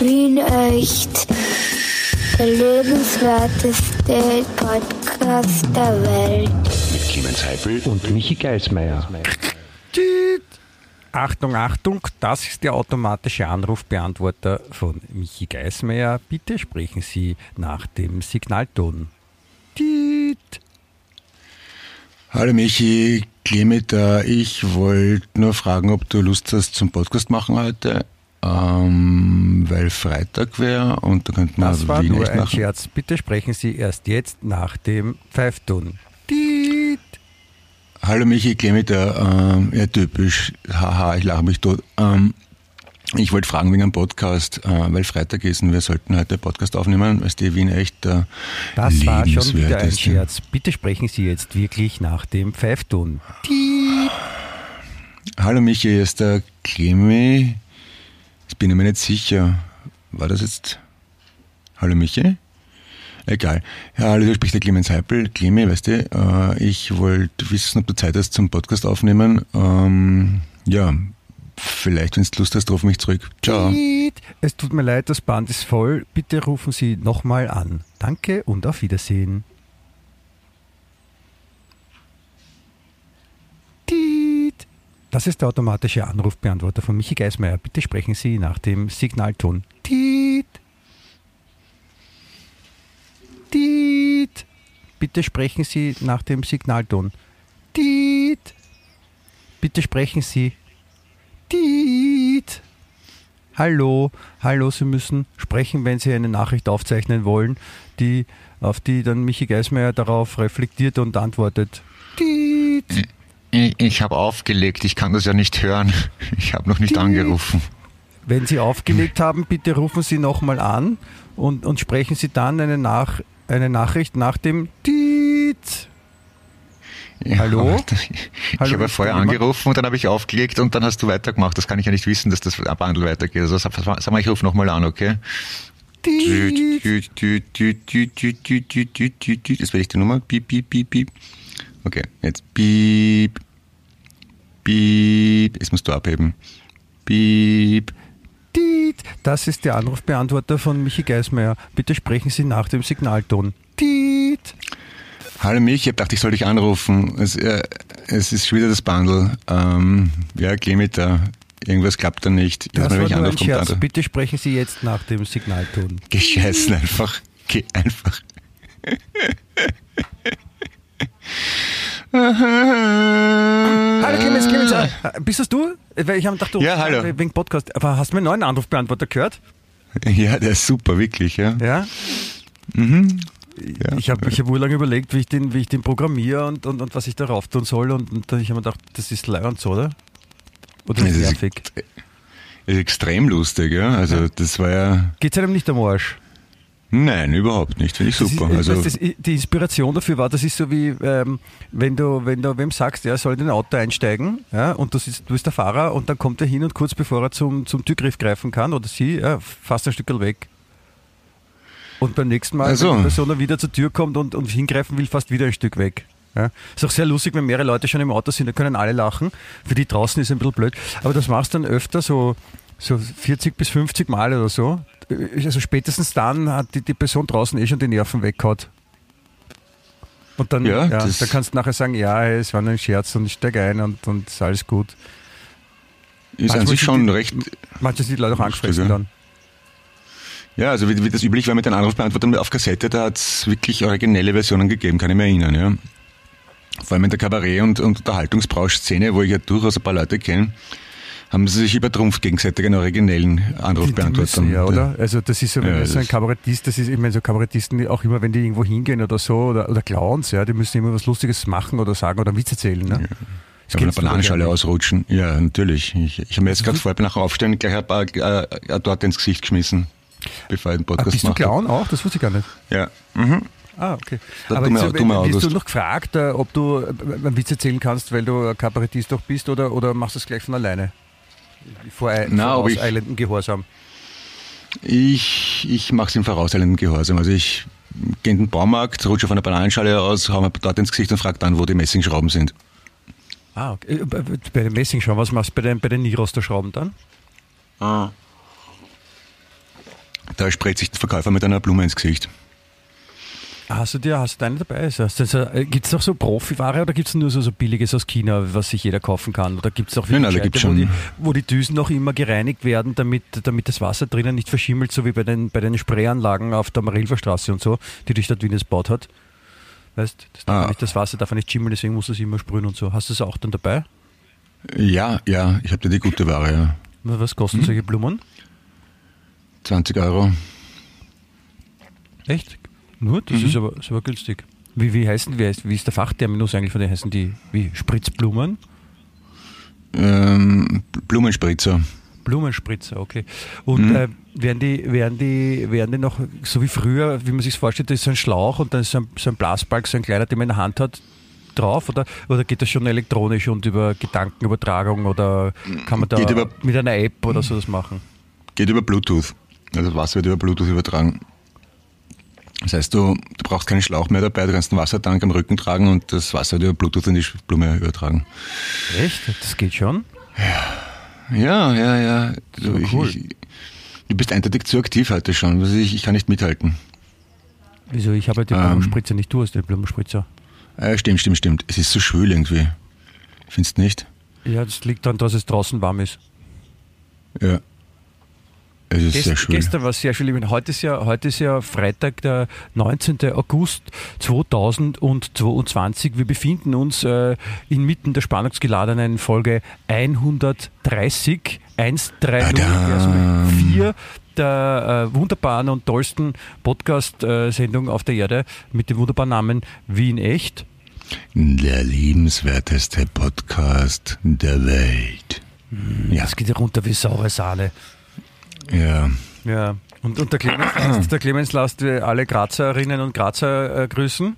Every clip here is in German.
Wien echt. Der lebenswerteste Podcast der Welt. Mit Clemens Heifel und Michi Geismeier. Achtung, Achtung, das ist der automatische Anrufbeantworter von Michi Geismeier. Bitte sprechen Sie nach dem Signalton. Tiet. Hallo Michi, Clemens da. Ich wollte nur fragen, ob du Lust hast zum Podcast machen heute. Ähm, weil Freitag wäre und da könnten wir Das war Wien nur ein machen. Scherz. Bitte sprechen Sie erst jetzt nach dem Pfeifton. Tiet. Hallo Michi, da. Ähm, ja, typisch. Haha, ich lache mich tot. Ähm, ich wollte fragen wegen einem Podcast, äh, weil Freitag ist und wir sollten heute Podcast aufnehmen, weil die Wien echt äh, Das war schon wieder ein Scherz. Bitte sprechen Sie jetzt wirklich nach dem Pfeifton. Tiet. Hallo Michi, hier ist der Clemi. Bin ich mir nicht sicher. War das jetzt? Hallo Michi? Egal. Ja, hallo, hier spricht der Clemens Heipel. Clemi, weißt du, äh, ich wollte wissen, ob du Zeit hast zum Podcast aufnehmen. Ähm, ja, vielleicht, wenn du Lust hast, ruf mich zurück. Ciao. Es tut mir leid, das Band ist voll. Bitte rufen Sie nochmal an. Danke und auf Wiedersehen. Tiet. Das ist der automatische Anrufbeantworter von Michi Geismeier. Bitte sprechen Sie nach dem Signalton. Tiet. Tiet. Bitte sprechen Sie nach dem Signalton. Tiet. Bitte sprechen Sie. Tiet. Hallo, hallo, Sie müssen sprechen, wenn Sie eine Nachricht aufzeichnen wollen, die, auf die dann Michi Geismeier darauf reflektiert und antwortet. Tiet. Ich, ich habe aufgelegt, ich kann das ja nicht hören. Ich habe noch nicht angerufen. Wenn Sie aufgelegt haben, bitte rufen Sie nochmal an und, und sprechen Sie dann eine, Nach eine Nachricht nach dem Tiet. Ja, Hallo? Ich Hallo, habe vorher angerufen und dann habe ich aufgelegt und dann hast du weitergemacht. Das kann ich ja nicht wissen, dass das Bundle weitergeht. Also sag mal, ich rufe nochmal an, okay? Jetzt werde ich die Nummer. Piep, piep, piep, piep. Okay, jetzt piep. Piep. Jetzt musst du abheben. Piep. Tiet. Das ist der Anrufbeantworter von Michi Geismeier. Bitte sprechen Sie nach dem Signalton. Tiet. Hallo mich, ich habe gedacht, ich soll dich anrufen. Es, äh, es ist schon wieder das Bundle. Ähm, ja, Clemens, da. Irgendwas klappt da nicht. Das Jedes Mal, war ich nur ein Scherz. Bitte sprechen Sie jetzt nach dem Signalton. Gescheißen einfach. Geh einfach. Hallo Clemens, Clemens, äh, bist das du? Weil ich habe gedacht, du Ja, hallo. äh, wegen Podcast. Aber hast du meinen neuen Anrufbeantworter gehört? Ja, der ist super, wirklich, ja. Ja. Mhm. ja. Ich habe ich hab urlang überlegt, wie ich den, wie ich den programmiere und, und, und was ich darauf tun soll. Und, und dann ich habe mir gedacht, das ist leiernd so, oder? Oder ist Das ist- nervig? ist extrem lustig, ja. Also, das war ja. Geht's einem nicht am Arsch? Nein, überhaupt nicht. Finde ich super. Ist, also, weißt, das, die Inspiration dafür war, das ist so wie, ähm, wenn du, wenn du wem sagst, er soll in ein Auto einsteigen, ja, und du, sitzt, du bist der Fahrer und dann kommt er hin und kurz bevor er zum, zum Türgriff greifen kann oder sie, ja, fast ein Stück weg. Und beim nächsten Mal, Ach so. wenn die Person wieder zur Tür kommt und, und hingreifen will, fast wieder ein Stück weg. Ja. Ist auch sehr lustig, wenn mehrere Leute schon im Auto sind, da können alle lachen. Für die draußen ist ein bisschen blöd. Aber das machst du dann öfter, so, so 40 bis 50 Mal oder so. Also spätestens dann hat die, die Person draußen eh schon die Nerven weggehaut. Und dann, Ja, ja, dann kannst du nachher sagen, ja, es war nur ein Scherz und ich steige ein und, und ist alles gut. ist an manchmal sich sind schon die- recht. Manche sind die Leute auch angefressen dann. Ja, also wie, wie das üblich war mit den Anrufbeantwortern auf Kassette, da hat es wirklich originelle Versionen gegeben, kann ich mir erinnern, ja. Vor allem in der Kabarett- und, und Unterhaltungsbrausch-Szene, wo ich ja durchaus ein paar Leute kenne, haben sie sich übertrumpft gegenseitig an originellen Anrufbeantwortern. müssen ja, oder? Also das ist so, wenn Ja, so ein Kabarettist, das ist, ich meine, so Kabarettisten, auch immer, wenn die irgendwo hingehen oder so, oder, oder Clowns, ja, die müssen immer was Lustiges machen oder sagen oder einen Witz erzählen. Ne? Ja, kennst du Bananenschale ausrutschen. Ja, natürlich. Ich, ich habe mir jetzt gerade Mhm. vorher nach Aufstehen gleich ein paar äh, äh, dort ins Gesicht geschmissen, bevor ich den Ah, Podcast bist du. Clown auch? Das wusste ich gar nicht. Ja. Mhm. Ah, okay. Der Aber jetzt, wirst du noch gefragt, äh, ob du äh, einen Witz erzählen kannst, weil du ein Kabarettist doch bist oder, oder machst du es gleich von alleine? Vor, Na, ob ich- vorauseilendem Gehorsam. Ich, ich mache es im vorauseilenden Gehorsam. Also ich gehe in den Baumarkt, rutsche auf einer Bananenschale aus, hau mir dort ins Gesicht und frage dann, wo die Messingschrauben sind. Ah, okay. Äh, Bei bei den Messingschrauben, was machst du bei den, bei den Niroster-Schrauben dann? Ah. Da spritzt sich der Verkäufer mit einer Blume ins Gesicht. Hast du dir, hast du deine dabei? Also, gibt es auch so Profiware oder gibt es nur so, so billiges aus China, was sich jeder kaufen kann? Oder gibt es auch Nein, Gescheite, gibt's wo, schon- die, wo die Düsen noch immer gereinigt werden, damit, damit das Wasser drinnen nicht verschimmelt, so wie bei den, bei den Sprayanlagen auf der Marilfer Straße und so, die die Stadt Wien jetzt baut hat? Weißt das, Ah. nicht, das Wasser darf nicht schimmeln, deswegen muss es immer sprühen und so. Hast du es auch dann dabei? Ja, ja, ich habe da die gute Ware, ja. Was kosten Hm? solche Blumen? 20 Euro. Echt? Nur? Das ist, aber, ist aber günstig. Wie, wie heißen, wie, heißt, wie ist der Fachterminus eigentlich von denen? Heißen die wie Spritzblumen? Ähm, Blumenspritzer. Blumenspritzer, okay. Und äh, werden, die, werden, die, werden die noch so wie früher, wie man sich vorstellt, da ist so ein Schlauch und dann ist so ein, so ein Blasbalg, so ein kleiner, den man in der Hand hat, drauf? Oder, oder geht das schon elektronisch und über Gedankenübertragung oder kann man da über- mit einer App oder so das machen? Geht über Bluetooth. Also Wasser wird über Bluetooth übertragen. Das heißt, du, du brauchst keinen Schlauch mehr dabei, du kannst einen Wassertank am Rücken tragen und das Wasser über Bluetooth in die Blume übertragen. Echt? Das geht schon? Ja, ja, ja. Du, So ich, cool. ich, du bist eindeutig zu aktiv heute schon. Also ich, ich kann nicht mithalten. Wieso? Ich habe ja die Ähm. Blumenspritzer nicht, du hast den Blumenspritzer. Äh, stimmt, stimmt, stimmt. Es ist so schwül irgendwie. Findest du nicht? Ja, das liegt daran, dass es draußen warm ist. Ja. Es ist Gest, sehr schwül. gestern war es sehr schön. Ich meine, Heute ist, ja, heute ist ja Freitag, der 19. August 2022. Wir befinden uns äh, inmitten der spannungsgeladenen Folge 130, 130, Badam. also mit 4 der äh, wunderbaren und tollsten Podcast-Sendung auf der Erde mit dem wunderbaren Namen Wien Echt. Der liebenswerteste Podcast der Welt. Ja, Das geht ja runter wie saure Sahne. Ja. Ja. Und, und der, Clemens, der Clemens lässt äh, alle Grazerinnen und Grazer äh, grüßen.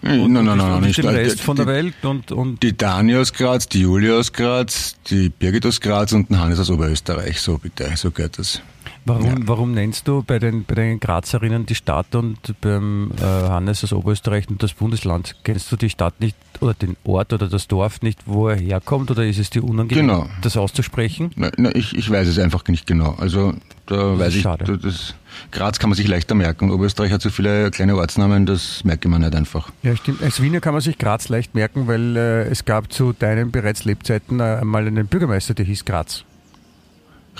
Nein, Und, nein, nein, nein, nicht. den Die- Rest von der die- Welt und, und Die Dani aus Graz, die Julia aus Graz, die Birgit aus Graz und den Hannes aus Oberösterreich. So bitte, so gehört das. Warum, Ja. warum nennst du bei den, bei den Grazerinnen die Stadt und beim äh, Hannes aus Oberösterreich und das Bundesland? Kennst du die Stadt nicht oder den Ort oder das Dorf nicht, wo er herkommt oder ist es dir unangenehm, Genau. das auszusprechen? Na, na, ich, ich weiß es einfach nicht genau. Also da ist weiß ich, schade. da- das, Graz kann man sich leichter merken. Oberösterreich hat so viele kleine Ortsnamen, das merke man nicht einfach. Ja, stimmt. Als Wiener kann man sich Graz leicht merken, weil äh, es gab zu deinen bereits Lebzeiten äh, einmal einen Bürgermeister, der hieß Graz.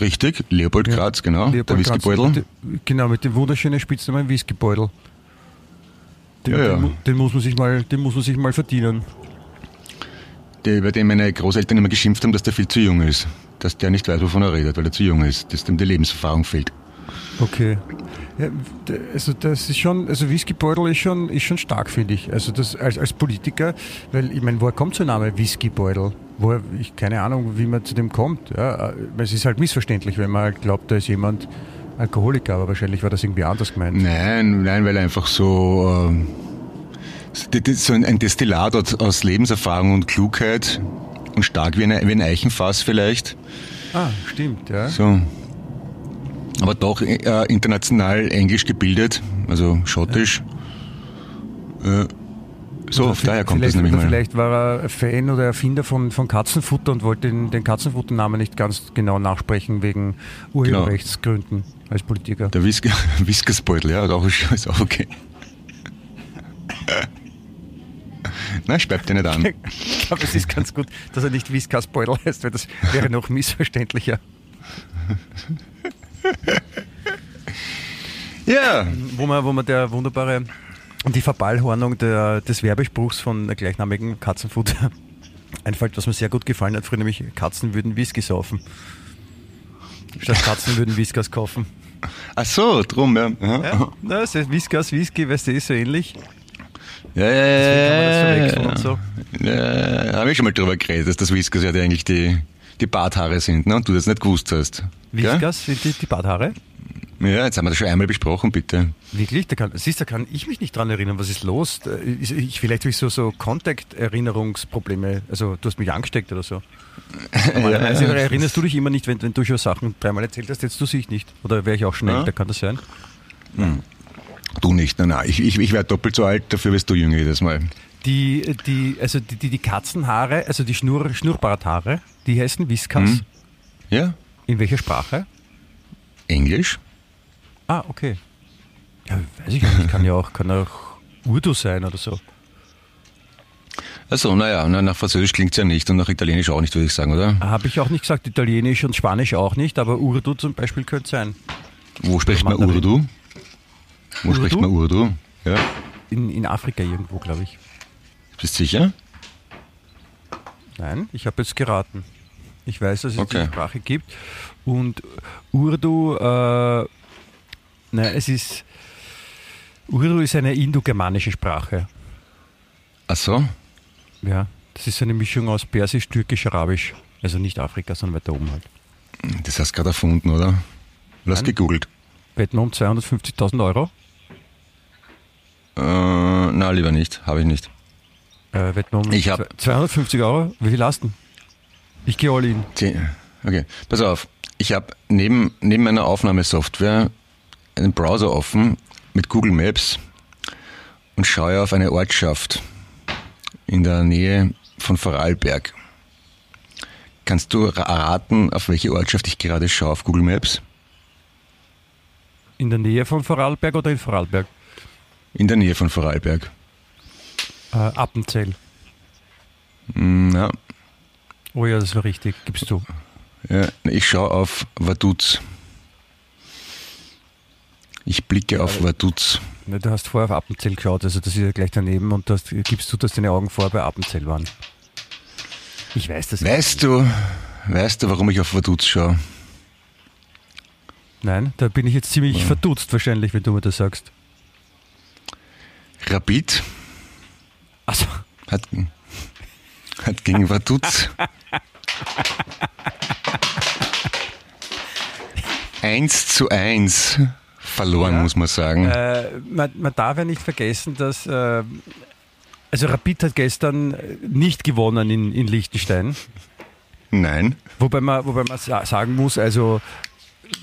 Richtig, Leopold Ja. Graz, genau. der Leopold Graz. Whiskybeutel. Genau, mit dem wunderschönen Spitznamen Whiskybeutel. Den, Ja, ja. Den, den, muss man sich mal, den muss man sich mal verdienen. Der, über den meine Großeltern immer geschimpft haben, dass der viel zu jung ist. Dass der nicht weiß, wovon er redet, weil er zu jung ist. Dass dem die Lebenserfahrung fehlt. Okay. Ja, also das ist schon, also Whiskybeutel ist schon, ist schon stark, finde ich. Also das als, als Politiker, weil ich meine, woher kommt so ein Name Whiskybeutel? Woher, ich keine Ahnung, wie man zu dem kommt. Ja, es ist halt missverständlich, wenn man halt glaubt, da ist jemand Alkoholiker, aber wahrscheinlich war das irgendwie anders gemeint. Nein, nein, weil einfach so, ist so ein, ein Destillat aus, Lebenserfahrung und Klugheit und stark wie, eine, wie ein Eichenfass vielleicht. Ah, stimmt, ja. So. Aber doch äh, international englisch gebildet, also schottisch. Äh, so, Oder daher kommt das vielleicht, nämlich mal. Vielleicht war er Fan oder Erfinder von, von Katzenfutter und wollte den, den Katzenfutternamen nicht ganz genau nachsprechen wegen Urheberrechtsgründen als Politiker. Der Whisk Whiskersbeutel, ja, auch, ist auch okay. Nein, speibt dir nicht an. Ich glaube, es ist ganz gut, dass er nicht Whiskasbeutel heißt, weil das wäre noch missverständlicher. Ja, Wo man, wo man der wunderbare, die Verballhornung der, des Werbespruchs von der gleichnamigen Katzenfutter einfällt, was mir sehr gut gefallen hat, früher nämlich Katzen würden Whisky saufen. Statt Katzen würden Whiskas kaufen. ach so, drum, ja. Ja, Ja, das ist Whiskas, Whisky, weißt du, ist so ähnlich. ja, ja. Deswegen kann man das verwechseln ja, und so. Ja, habe ich schon mal drüber geredet, dass das Whiskers ja eigentlich die, die Barthaare sind, ne? Und du das nicht gewusst hast. Gell? Whiskas sind die, die Barthaare. Ja, jetzt haben wir das schon einmal besprochen, bitte. Wirklich? Da kann, siehst, da kann ich mich nicht dran erinnern. Was ist los? Ist- Ich, vielleicht habe ich so, so Contact-Erinnerungsprobleme. Also du hast mich angesteckt oder so. Normalerweise erinnerst du dich immer nicht, wenn, wenn du schon Sachen dreimal erzählt hast, jetzt du dich nicht. Oder wäre ich auch schnell, Ja. da kann das sein. Du nicht, nein, nein. Ich, ich, ich werde doppelt so alt, dafür wirst du jünger jedes Mal. Die, die, also die, die, die Katzenhaare, also die Schnur, Schnurrbarthaare, die heißen Whiskas. Hm? Ja? In welcher Sprache? Englisch? Ah, okay. Ja, weiß ich nicht. Kann ja auch, kann auch Urdu sein oder so. Also, naja, na, nach Französisch klingt es ja nicht und nach Italienisch auch nicht, würde ich sagen, oder? Habe ich auch nicht gesagt, Italienisch und Spanisch auch nicht, aber Urdu zum Beispiel könnte sein. Wo spricht man. Urdu? Wo Urdu? spricht man Urdu? Ja. In, in Afrika irgendwo, glaube ich. Bist du sicher? Nein, ich habe jetzt geraten. Ich weiß, dass es Okay. die Sprache gibt. Und Urdu, äh, na, es ist. Urdu ist eine indogermanische Sprache. Ach so. Ja, das ist eine Mischung aus Persisch, Türkisch, Arabisch. Also nicht Afrika, sondern weiter oben halt. Das hast du gerade erfunden, oder? Du hast Nein. gegoogelt. Wetten wir um 250.000 Euro? Äh, na, lieber nicht. Habe ich nicht. Äh, wetten wir um Ich hab- 250 Euro? Wie viel hast du? Ich gehe all in. Okay, pass auf. Ich habe neben, neben meiner Aufnahmesoftware einen Browser offen mit Google Maps und schaue auf eine Ortschaft in der Nähe von Vorarlberg. Kannst du erraten, auf welche Ortschaft ich gerade schaue auf Google Maps? In der Nähe von Vorarlberg oder in Vorarlberg? In der Nähe von Vorarlberg. Äh, Appenzell. Hm, Ja, Oh ja, das war richtig, gibst du. ja, ich schaue auf Vaduz. Ich blicke auf Vaduz. Du hast vorher auf Appenzell geschaut, also das ist ja gleich daneben und das gibst du, dass deine Augen vorher bei Appenzell waren. Ich weiß das Weißt du, weißt du, warum ich auf Vaduz schaue? Nein, da bin ich jetzt ziemlich verdutzt wahrscheinlich, wenn du mir das sagst. Rapid Also, hat, hat gegen Vaduz 1 zu 1 verloren, Ja. muss man sagen. äh, man, man darf ja nicht vergessen, dass äh, also Rapid hat gestern nicht gewonnen in, in Liechtenstein. Nein. Wobei man, wobei man sa- sagen muss, also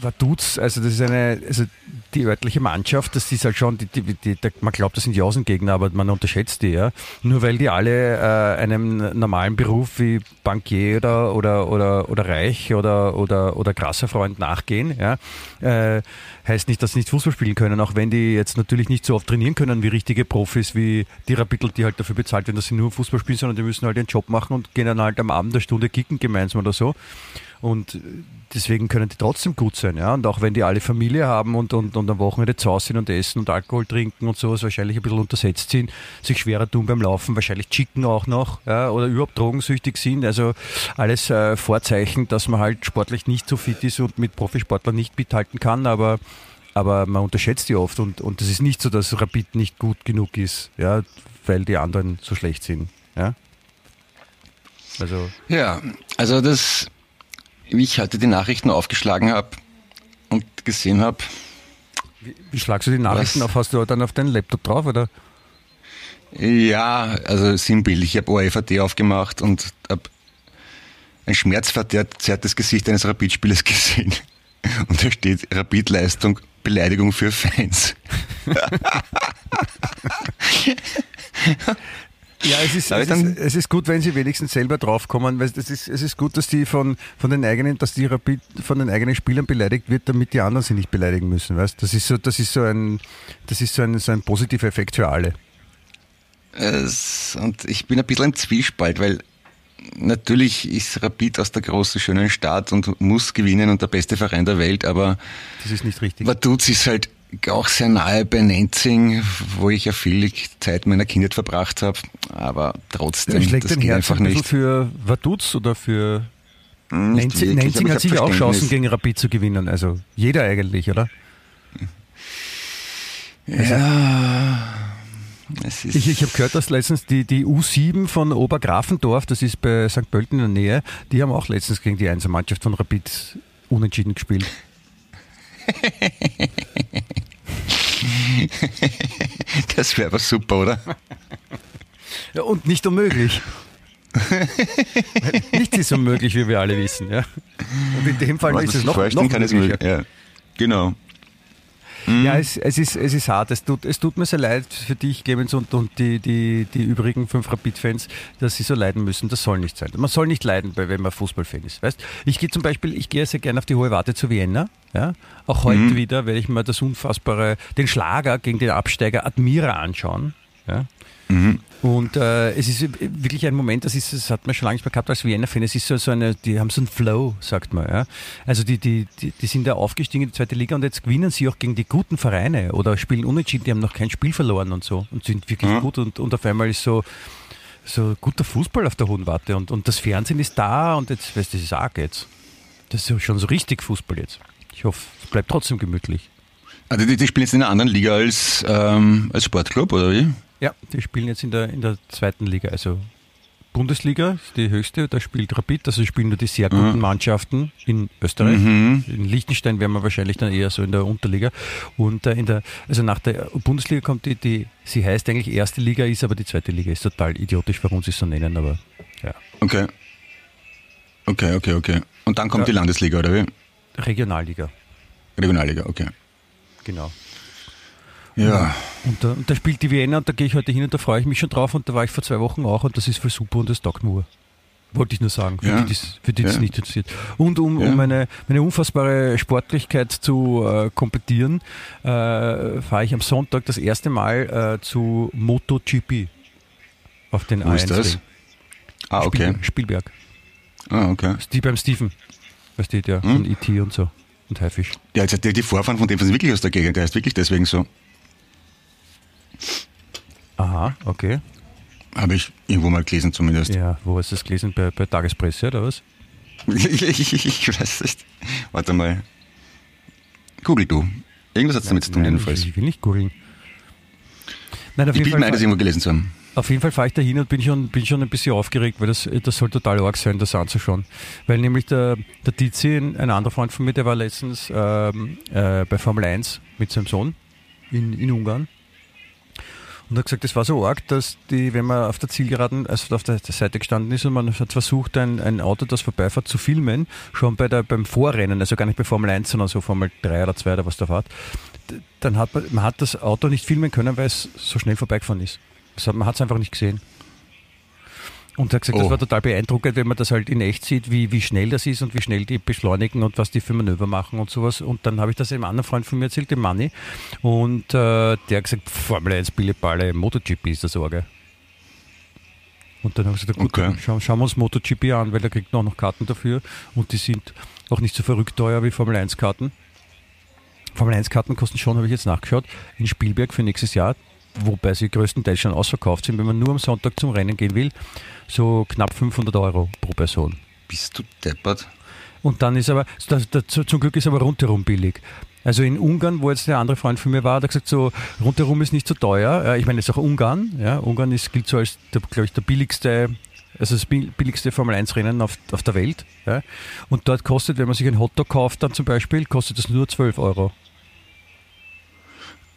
Vaduz, also das ist eine, also die örtliche Mannschaft, das ist halt schon, die, die, die, der- man glaubt, das sind die Außengegner, aber man unterschätzt die, ja. Nur weil die alle äh, einem normalen Beruf wie Bankier oder, oder, oder, oder Reich oder, oder, oder krasser Freund nachgehen, ja, äh, heißt nicht, dass sie nicht Fußball spielen können, auch wenn die jetzt natürlich nicht so oft trainieren können wie richtige Profis, wie die Rapidl, die halt dafür bezahlt werden, dass sie nur Fußball spielen, sondern die müssen halt ihren Job machen und gehen dann halt am Abend eine Stunde kicken gemeinsam oder so. Und deswegen können die trotzdem gut sein, ja. Und auch wenn die alle Familie haben und, und, und am Wochenende zu Hause sind und essen und Alkohol trinken und sowas, wahrscheinlich ein bisschen untersetzt sind, sich schwerer tun beim Laufen, wahrscheinlich chicken auch noch, ja, oder überhaupt drogensüchtig sind. Also alles äh, Vorzeichen, dass man halt sportlich nicht so fit ist und mit Profisportlern nicht mithalten kann, aber aber man unterschätzt die oft und, und es ist nicht so, dass Rapid nicht gut genug ist, ja, weil die anderen so schlecht sind. Ja? Also Ja, also das, wie ich heute die Nachrichten aufgeschlagen habe und gesehen habe, Wie schlagst du die Nachrichten Was? auf? Hast du dann auf deinen Laptop drauf, oder? ja, also sinnbildlich, ich habe ORFAT aufgemacht und habe ein schmerzverzerrtes Gesicht eines Rapid-Spielers gesehen. Und da steht Rapid-Leistung, Beleidigung für Fans. Ja, es ist, es, ist, es ist gut, wenn sie wenigstens selber draufkommen, weil es ist, es ist gut, dass die von, von den eigenen, dass die Rapid von den eigenen Spielern beleidigt wird, damit die anderen sie nicht beleidigen müssen, weißt? Das ist so, das ist so ein, das ist so ein, so ein positiver Effekt für alle. Es, und ich bin ein bisschen im Zwiespalt, weil natürlich ist Rapid aus der großen, schönen Stadt und muss gewinnen und der beste Verein der Welt, aber Das ist nicht richtig. Vaduz ist halt auch sehr nahe bei Nenzing, wo ich ja viel Zeit meiner Kindheit verbracht habe, aber trotzdem, Schlägt das Herz einfach ein nicht. für Vaduz oder für Nenzing? Nenzing hat ich sicher auch Chancen gegen Rapid zu gewinnen. Also jeder eigentlich, oder? Ja, es ist, Ich, ich habe gehört, dass letztens die, die U7 von Obergrafendorf, das ist bei St. Pölten in der Nähe, die haben auch letztens gegen die Einzelmannschaft von Rapid unentschieden gespielt. das wäre aber super, oder? Ja, und nicht unmöglich. Nichts ist unmöglich, wie wir alle wissen. Ja? Und in dem Fall Was ist es noch, noch kann, möglicher. möglich. Ja, genau. Ja, es, es, ist, es ist hart. Es tut, es tut mir sehr leid für dich, Clemens, und, und die, die, die übrigen fünf Rapid-Fans, dass sie so leiden müssen. Das soll nicht sein. Man soll nicht leiden, wenn man Fußballfan ist. Weißt? Ich gehe zum Beispiel, ich gehe sehr gerne auf die Hohe Warte zu Vienna. Ja? Auch heute Mhm. wieder werde ich mir das unfassbare, den Schlager gegen den Absteiger Admira anschauen. Ja? Mhm. Und äh, es ist wirklich ein Moment, das ist, das hat man schon lange nicht mehr gehabt als Vienna-Fan. Es ist so, so eine, die haben so einen Flow, sagt man. Ja? Also die, die, die, die sind da aufgestiegen in die zweite Liga und jetzt gewinnen sie auch gegen die guten Vereine oder spielen unentschieden, die haben noch kein Spiel verloren und so und sind wirklich Ja. gut und, und auf einmal ist so, so guter Fußball auf der Hohen Warte und, und das Fernsehen ist da und jetzt, weißt du, das ist arg jetzt. Das ist schon so richtig Fußball jetzt. Ich hoffe, es bleibt trotzdem gemütlich. Also die, die spielen jetzt in einer anderen Liga als, ähm, als Sportclub, oder wie? Ja, die spielen jetzt in der, in der zweiten Liga, also Bundesliga ist die höchste, da spielt Rapid, also spielen nur die sehr guten Mannschaften in Österreich. Mhm. In Liechtenstein wären wir wahrscheinlich dann eher so in der Unterliga. Und äh, in der, also nach der Bundesliga kommt die, die, sie heißt eigentlich erste Liga, ist aber die zweite Liga, ist total idiotisch, warum sie es so nennen, aber ja. Okay. Okay, okay, okay. Und dann kommt Ja. die Landesliga, oder wie? Regionalliga, Regionalliga, okay. genau. Ja. Und da, und da spielt die Vienna und da gehe ich heute hin und da freue ich mich schon drauf und da war ich vor zwei Wochen auch und das ist voll super und das taugt mir. Wollte ich nur sagen, für Ja. die, die's- für die das Ja. nicht interessiert. Und um, Ja. um meine, meine unfassbare Sportlichkeit zu äh, komplettieren, äh, fahre ich am Sonntag das erste Mal äh, zu MotoGP auf den Wo ist A1 das? Ring. Ah, okay. Spiel, Spielberg. Ah, okay. Die beim Steven. Weißt du, der Hm? von E.T. und so. Und Haifisch. Ja, jetzt die, die Vorfahren von dem sind wirklich aus der Gegend, der heißt wirklich deswegen so. Aha, okay. Habe ich irgendwo mal gelesen zumindest. Ja, wo hast du das gelesen? Bei, bei Tagespresse oder was? ich weiß nicht. Warte mal. Google du. Irgendwas hat es damit zu tun, Nein, jedenfalls. ich, will nicht googeln. Nein, auf Ich bilde mir ein, das irgendwo gelesen zu haben. auf jeden Fall fahre ich da hin und bin schon, bin schon ein bisschen aufgeregt, weil das, das soll total arg sein, das anzuschauen. Weil nämlich der, der Tizi, ein ein anderer Freund von mir, der war letztens ähm, äh, bei Formel 1 mit seinem Sohn in, in Ungarn. Und hat gesagt, das war so arg, dass die, wenn man auf der Zielgeraden, also auf der Seite gestanden ist und man hat versucht, ein, ein Auto, das vorbeifährt, zu filmen, schon bei der, beim Vorrennen, also gar nicht bei Formel 1, sondern so Formel 3 oder 2 oder was da fährt, dann hat man, man hat das Auto nicht filmen können, weil es so schnell vorbeigefahren ist. Man hat es einfach nicht gesehen. Und er hat gesagt, das Oh. war total beeindruckend, wenn man das halt in echt sieht, wie, wie schnell das ist und wie schnell die beschleunigen und was die für Manöver machen und sowas. Und dann habe ich das einem anderen Freund von mir erzählt, dem Manni. Und äh, der hat gesagt, Formel 1, Billeballe, MotoGP ist das Orge. Und dann habe ich gesagt, gut, Okay. schauen, schauen wir uns MotoGP an, weil da kriegt man auch noch Karten dafür. Und die sind auch nicht so verrückt teuer wie Formel 1 Karten. Formel 1 Karten kosten schon, habe ich jetzt nachgeschaut, in Spielberg für nächstes Jahr, wobei sie größtenteils schon ausverkauft sind, wenn man nur am Sonntag zum Rennen gehen will, so knapp 500 Euro pro Person. Bist du deppert? Und dann ist aber, das, das, zum Glück ist aber rundherum billig. Also in Ungarn, wo jetzt der andere Freund von mir war, hat er gesagt, so rundherum ist nicht so teuer. Äh, Ich meine, jetzt auch Ungarn. Ja, Ungarn ist, gilt so als, glaube ich, der billigste, also das bi- billigste Formel-1-Rennen auf, auf der Welt. Ja. Und dort kostet, wenn man sich ein Hotdog kauft, dann zum Beispiel, kostet das nur 12 Euro.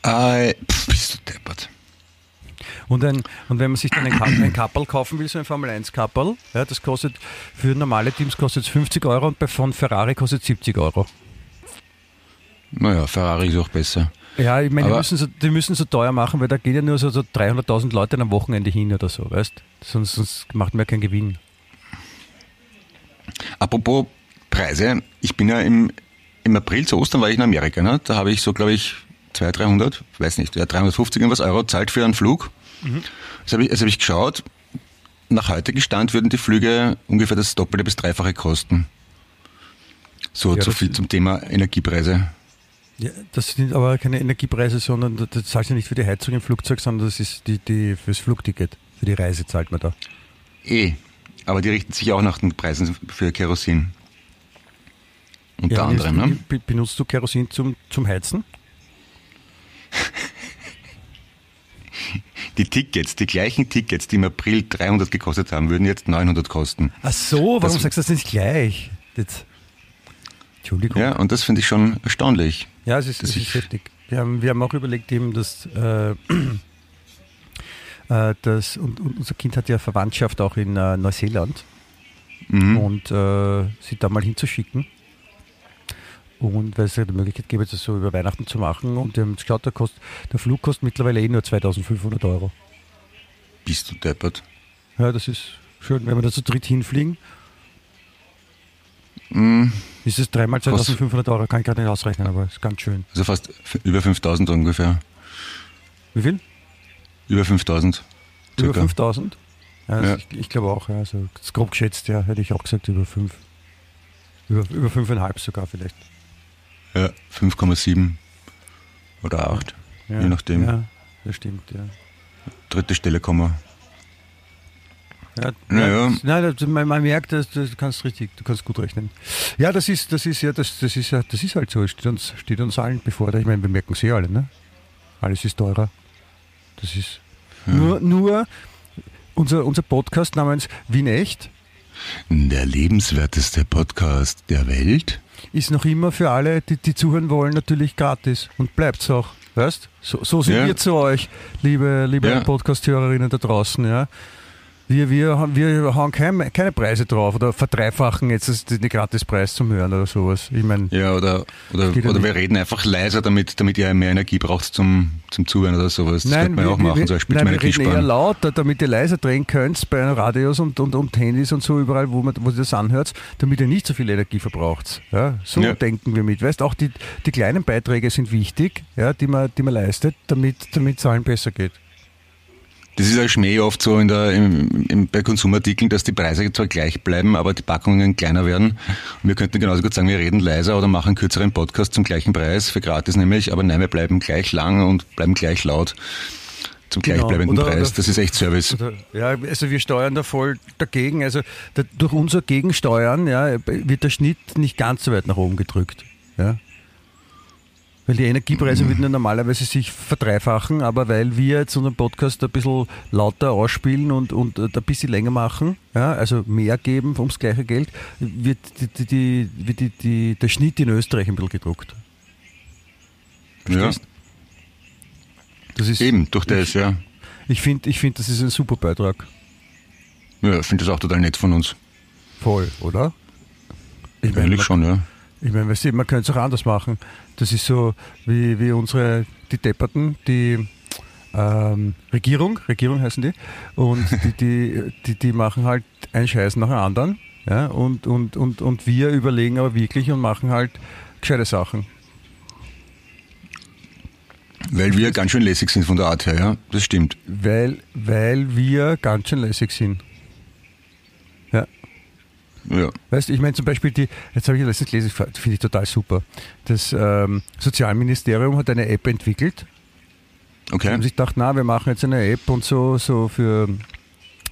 Äh, pff, bist du deppert? Und, ein, und wenn man sich dann ein, Ka- ein Kapperl kaufen will, so ein Formel 1 Kapperl, ja, das kostet für normale Teams kostet es 50 Euro und bei von Ferrari kostet es 70 Euro. Naja, Ferrari ist auch besser. Ja, ich meine, die müssen, so, die müssen so teuer machen, weil da geht ja nur so, so 300.000 Leute am Wochenende hin oder so, weißt Sonst, sonst macht man ja keinen Gewinn. Apropos Preise, ich bin ja im, im April zu Ostern war ich in Amerika, ne? da habe ich so, glaube ich, 200, 300, weiß nicht, ja, 350 irgendwas Euro zahlt für einen Flug. Das habe ich, habe ich geschaut. Nach heutigem Stand würden die Flüge ungefähr das Doppelte bis Dreifache kosten. So, Ja, das- viel zum Thema Energiepreise. Ja, das sind aber keine Energiepreise, sondern das- zahlst du nicht für die Heizung im Flugzeug, sondern das ist die, die fürs Flugticket. Für die Reise zahlt man da. Eh, aber die richten sich auch nach den Preisen für Kerosin. Unter Ja, anderem, jetzt- ne? be- Benutzt du Kerosin zum, zum Heizen? Die Tickets, die gleichen Tickets, die im April 300 gekostet haben, würden jetzt 900 kosten. Ach so, warum Das- sagst du das nicht gleich? Das, Entschuldigung. Ja, und das finde ich schon erstaunlich. Ja, es ist, Das es ist- heftig. Wir haben, wir haben auch überlegt, eben, dass, äh, äh, dass und, und unser Kind hat ja Verwandtschaft auch in äh, Neuseeland Mhm. und äh, sie da mal hinzuschicken. Und weil es ja die Möglichkeit gäbe, das so über Weihnachten zu machen. Und die haben jetzt geschaut, der, kostet, der Flug kostet mittlerweile eh nur 2500 Euro. Bist du deppert? Ja, das ist schön, wenn wir da zu dritt hinfliegen. Mm, Ist es dreimal 2500 Euro, kann ich gerade nicht ausrechnen, aber ist ganz schön. also fast über 5000 ungefähr. Wie viel? Über 5000. Über Circa. 5000? Ja, Ja. Ich, ich glaube auch, ja. Also, grob geschätzt, ja, hätte ich auch gesagt, über 5. Über, über 5,5 sogar vielleicht. Ja, 5,7 oder 8. Ja, Je nachdem. Ja, das stimmt, ja. Dritte Stelle kommen Ja, Naja. Nein, man, man merkt, dass du kannst richtig, du kannst gut rechnen. Ja, das ist, das ist ja, das, das ist ja, das ist halt so. Es steht uns, steht uns allen bevor. Ich meine, wir merken es eh alle, ne? Alles ist teurer. Das ist nur, nur unser, unser Podcast namens Wien Echt Der lebenswerteste Podcast der Welt. ist noch immer für alle, die, die zuhören wollen, natürlich gratis und bleibt's auch. Weißt? So, so sind Ja. wir zu euch, liebe, liebe Ja. Podcast-Hörerinnen da draußen, ja. Wir, wir, haben- wir hauen kein, keine Preise drauf oder verdreifachen jetzt das- den Gratispreis zum Hören oder sowas. Ich meine, Ja, oder, oder, oder nicht. wir reden einfach leiser, damit, damit ihr mehr Energie braucht zum, zum Zuhören oder sowas. Das könnte man ja auch machen, so ein Spiel nein, zum wir reden eher lauter, damit ihr leiser drehen könnt bei Radios und, und, und Handys und so überall, wo, man, wo ihr das anhört, damit ihr nicht so viel Energie verbraucht. Ja, so Ja. denken wir mit. Weißt auch die, die kleinen Beiträge sind wichtig, ja, die, man, die man leistet, damit damit es allen besser geht. Das ist ein Schmäh oft so in der, im, im, bei Konsumartikeln, dass die Preise zwar gleich bleiben, aber die Packungen kleiner werden. Und wir könnten genauso gut sagen, wir reden leiser oder machen einen kürzeren Podcast zum gleichen Preis, für gratis nämlich, aber nein, wir bleiben gleich lang und bleiben gleich laut zum Genau. gleichbleibenden Oder- Preis. oder- Das ist echt Service. Oder, ja, also wir steuern da voll dagegen. Also da, durch unser Gegensteuern ja, wird der Schnitt nicht ganz so weit nach oben gedrückt. Ja. Weil die Energiepreise würden ja normalerweise sich verdreifachen, aber weil wir jetzt unseren Podcast ein bisschen lauter ausspielen und, und äh, ein bisschen länger machen, ja, also mehr geben ums gleiche Geld, wird, die, die, wird die, die, der Schnitt in Österreich ein bisschen gedruckt. Ja, Verstehst? Das ist, eben, durch das, ja. Ich finde, ich find, das ist ein super Beitrag. Ja, ich finde das auch total nett von uns. Voll, oder? Ich Eigentlich schon, ja. Ich mein, weißt du, man könnte es auch anders machen. Das ist so wie, wie unsere, die Depperten, die ähm, Regierung, Regierung heißen die, und die, die, die, die machen halt einen Scheiß nach dem anderen. Ja, und, und, und, und wir überlegen aber wirklich und machen halt gescheite Sachen. Weil wir ganz schön lässig sind von der Art her, ja. Das stimmt. Weil, weil wir ganz schön lässig sind. Ja. Weißt du, ich meine zum Beispiel die, jetzt habe ich letztens gelesen, finde ich total super. Das ähm, Sozialministerium hat eine App entwickelt. Die Okay. haben sich gedacht, na, wir machen jetzt eine App und so, so für,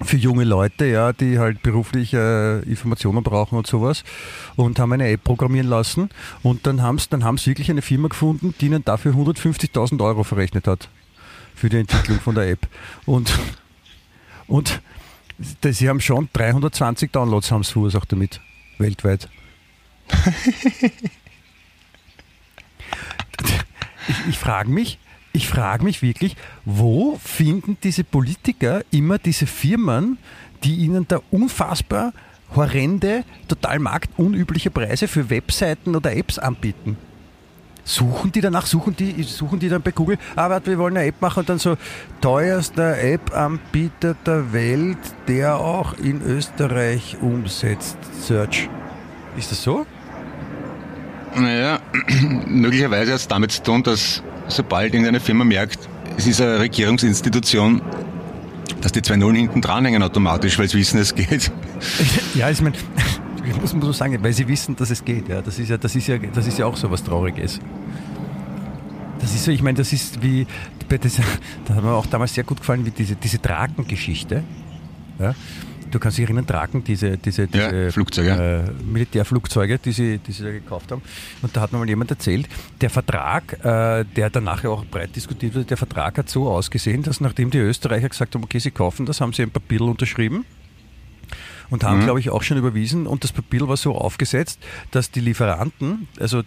für junge Leute, ja, die halt beruflich äh, Informationen brauchen und sowas. Und haben eine App programmieren lassen. Und dann haben sie dann haben's wirklich eine Firma gefunden, die ihnen dafür 150.000 Euro verrechnet hat. Für die Entwicklung von der App. Und, und sie haben schon 320 Downloads haben sie verursacht damit. Weltweit. ich ich frage mich, ich frage mich wirklich, wo finden diese Politiker immer diese Firmen, die ihnen da unfassbar horrende, total marktunübliche Preise für Webseiten oder Apps anbieten? Suchen die danach, suchen die, suchen die dann bei Google, ah, warte, wir wollen eine App machen und dann so teuerster App-Anbieter der Welt, der auch in Österreich umsetzt. Search. Ist das so? Naja, möglicherweise hat es damit zu tun, dass sobald irgendeine Firma merkt, es ist eine Regierungsinstitution, dass die zwei Nullen hinten dranhängen automatisch, weil sie wissen, es geht. Ja, ich meine, ich muss so sagen, weil sie wissen, dass es geht. Ja, das ist ja, das ist ja, das ist ja auch so was Trauriges. Das ist so, ich meine, das ist wie, bei dieser, da hat mir auch damals sehr gut gefallen, wie diese, diese Drakengeschichte. Ja, du kannst dich erinnern, Draken, diese, diese, Ja, diese Flugzeuge. Äh, Militärflugzeuge, die sie, die sie da gekauft haben. Und da hat mir mal jemand erzählt, der Vertrag, äh, der dann nachher auch breit diskutiert wurde, der Vertrag hat so ausgesehen, dass nachdem die Österreicher gesagt haben, okay, sie kaufen das, haben sie ein Papier unterschrieben und haben, glaube ich, auch schon überwiesen. Und das Papier war so aufgesetzt, dass die Lieferanten, also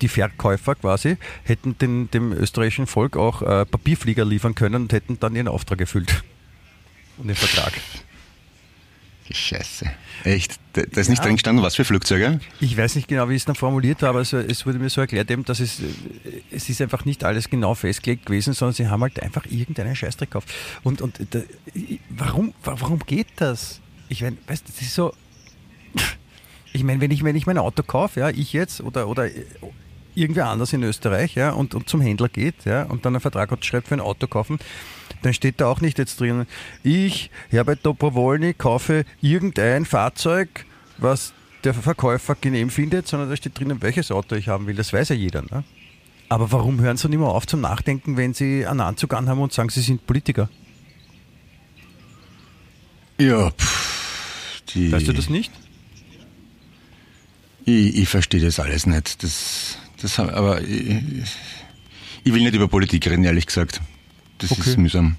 die Verkäufer quasi, hätten den, dem österreichischen Volk auch äh, Papierflieger liefern können und hätten dann ihren Auftrag erfüllt. Und den Vertrag. Scheiße. Echt? Da ist nicht drin gestanden, was für Flugzeuge? Ich weiß nicht genau, wie es dann formuliert war, aber es, wurde mir so erklärt, eben, dass es, es ist einfach nicht alles genau festgelegt gewesen, sondern sie haben halt einfach irgendeinen Scheißdreck gekauft. Und, und da, warum, warum geht das? Ich meine, weißt das ist so. Ich meine, wenn ich, wenn ich mein Auto kaufe, ja, ich jetzt oder, oder irgendwer anders in Österreich, ja, und, und zum Händler geht, ja, und dann einen Vertrag schreibt für ein Auto kaufen, dann steht da auch nicht jetzt drin, ich, Herbert Dobrowolny, kaufe irgendein Fahrzeug, was der Verkäufer genehm findet, sondern da steht drinnen, welches Auto ich haben will. Das weiß ja jeder. Ne? Aber warum hören Sie nicht mehr auf zum Nachdenken, wenn Sie einen Anzug anhaben und sagen, Sie sind Politiker? Ja, pff, die, Weißt du das nicht? Ich, ich verstehe das alles nicht. Das, das, aber ich, ich will nicht über Politik reden, ehrlich gesagt. Das Okay. ist mühsam.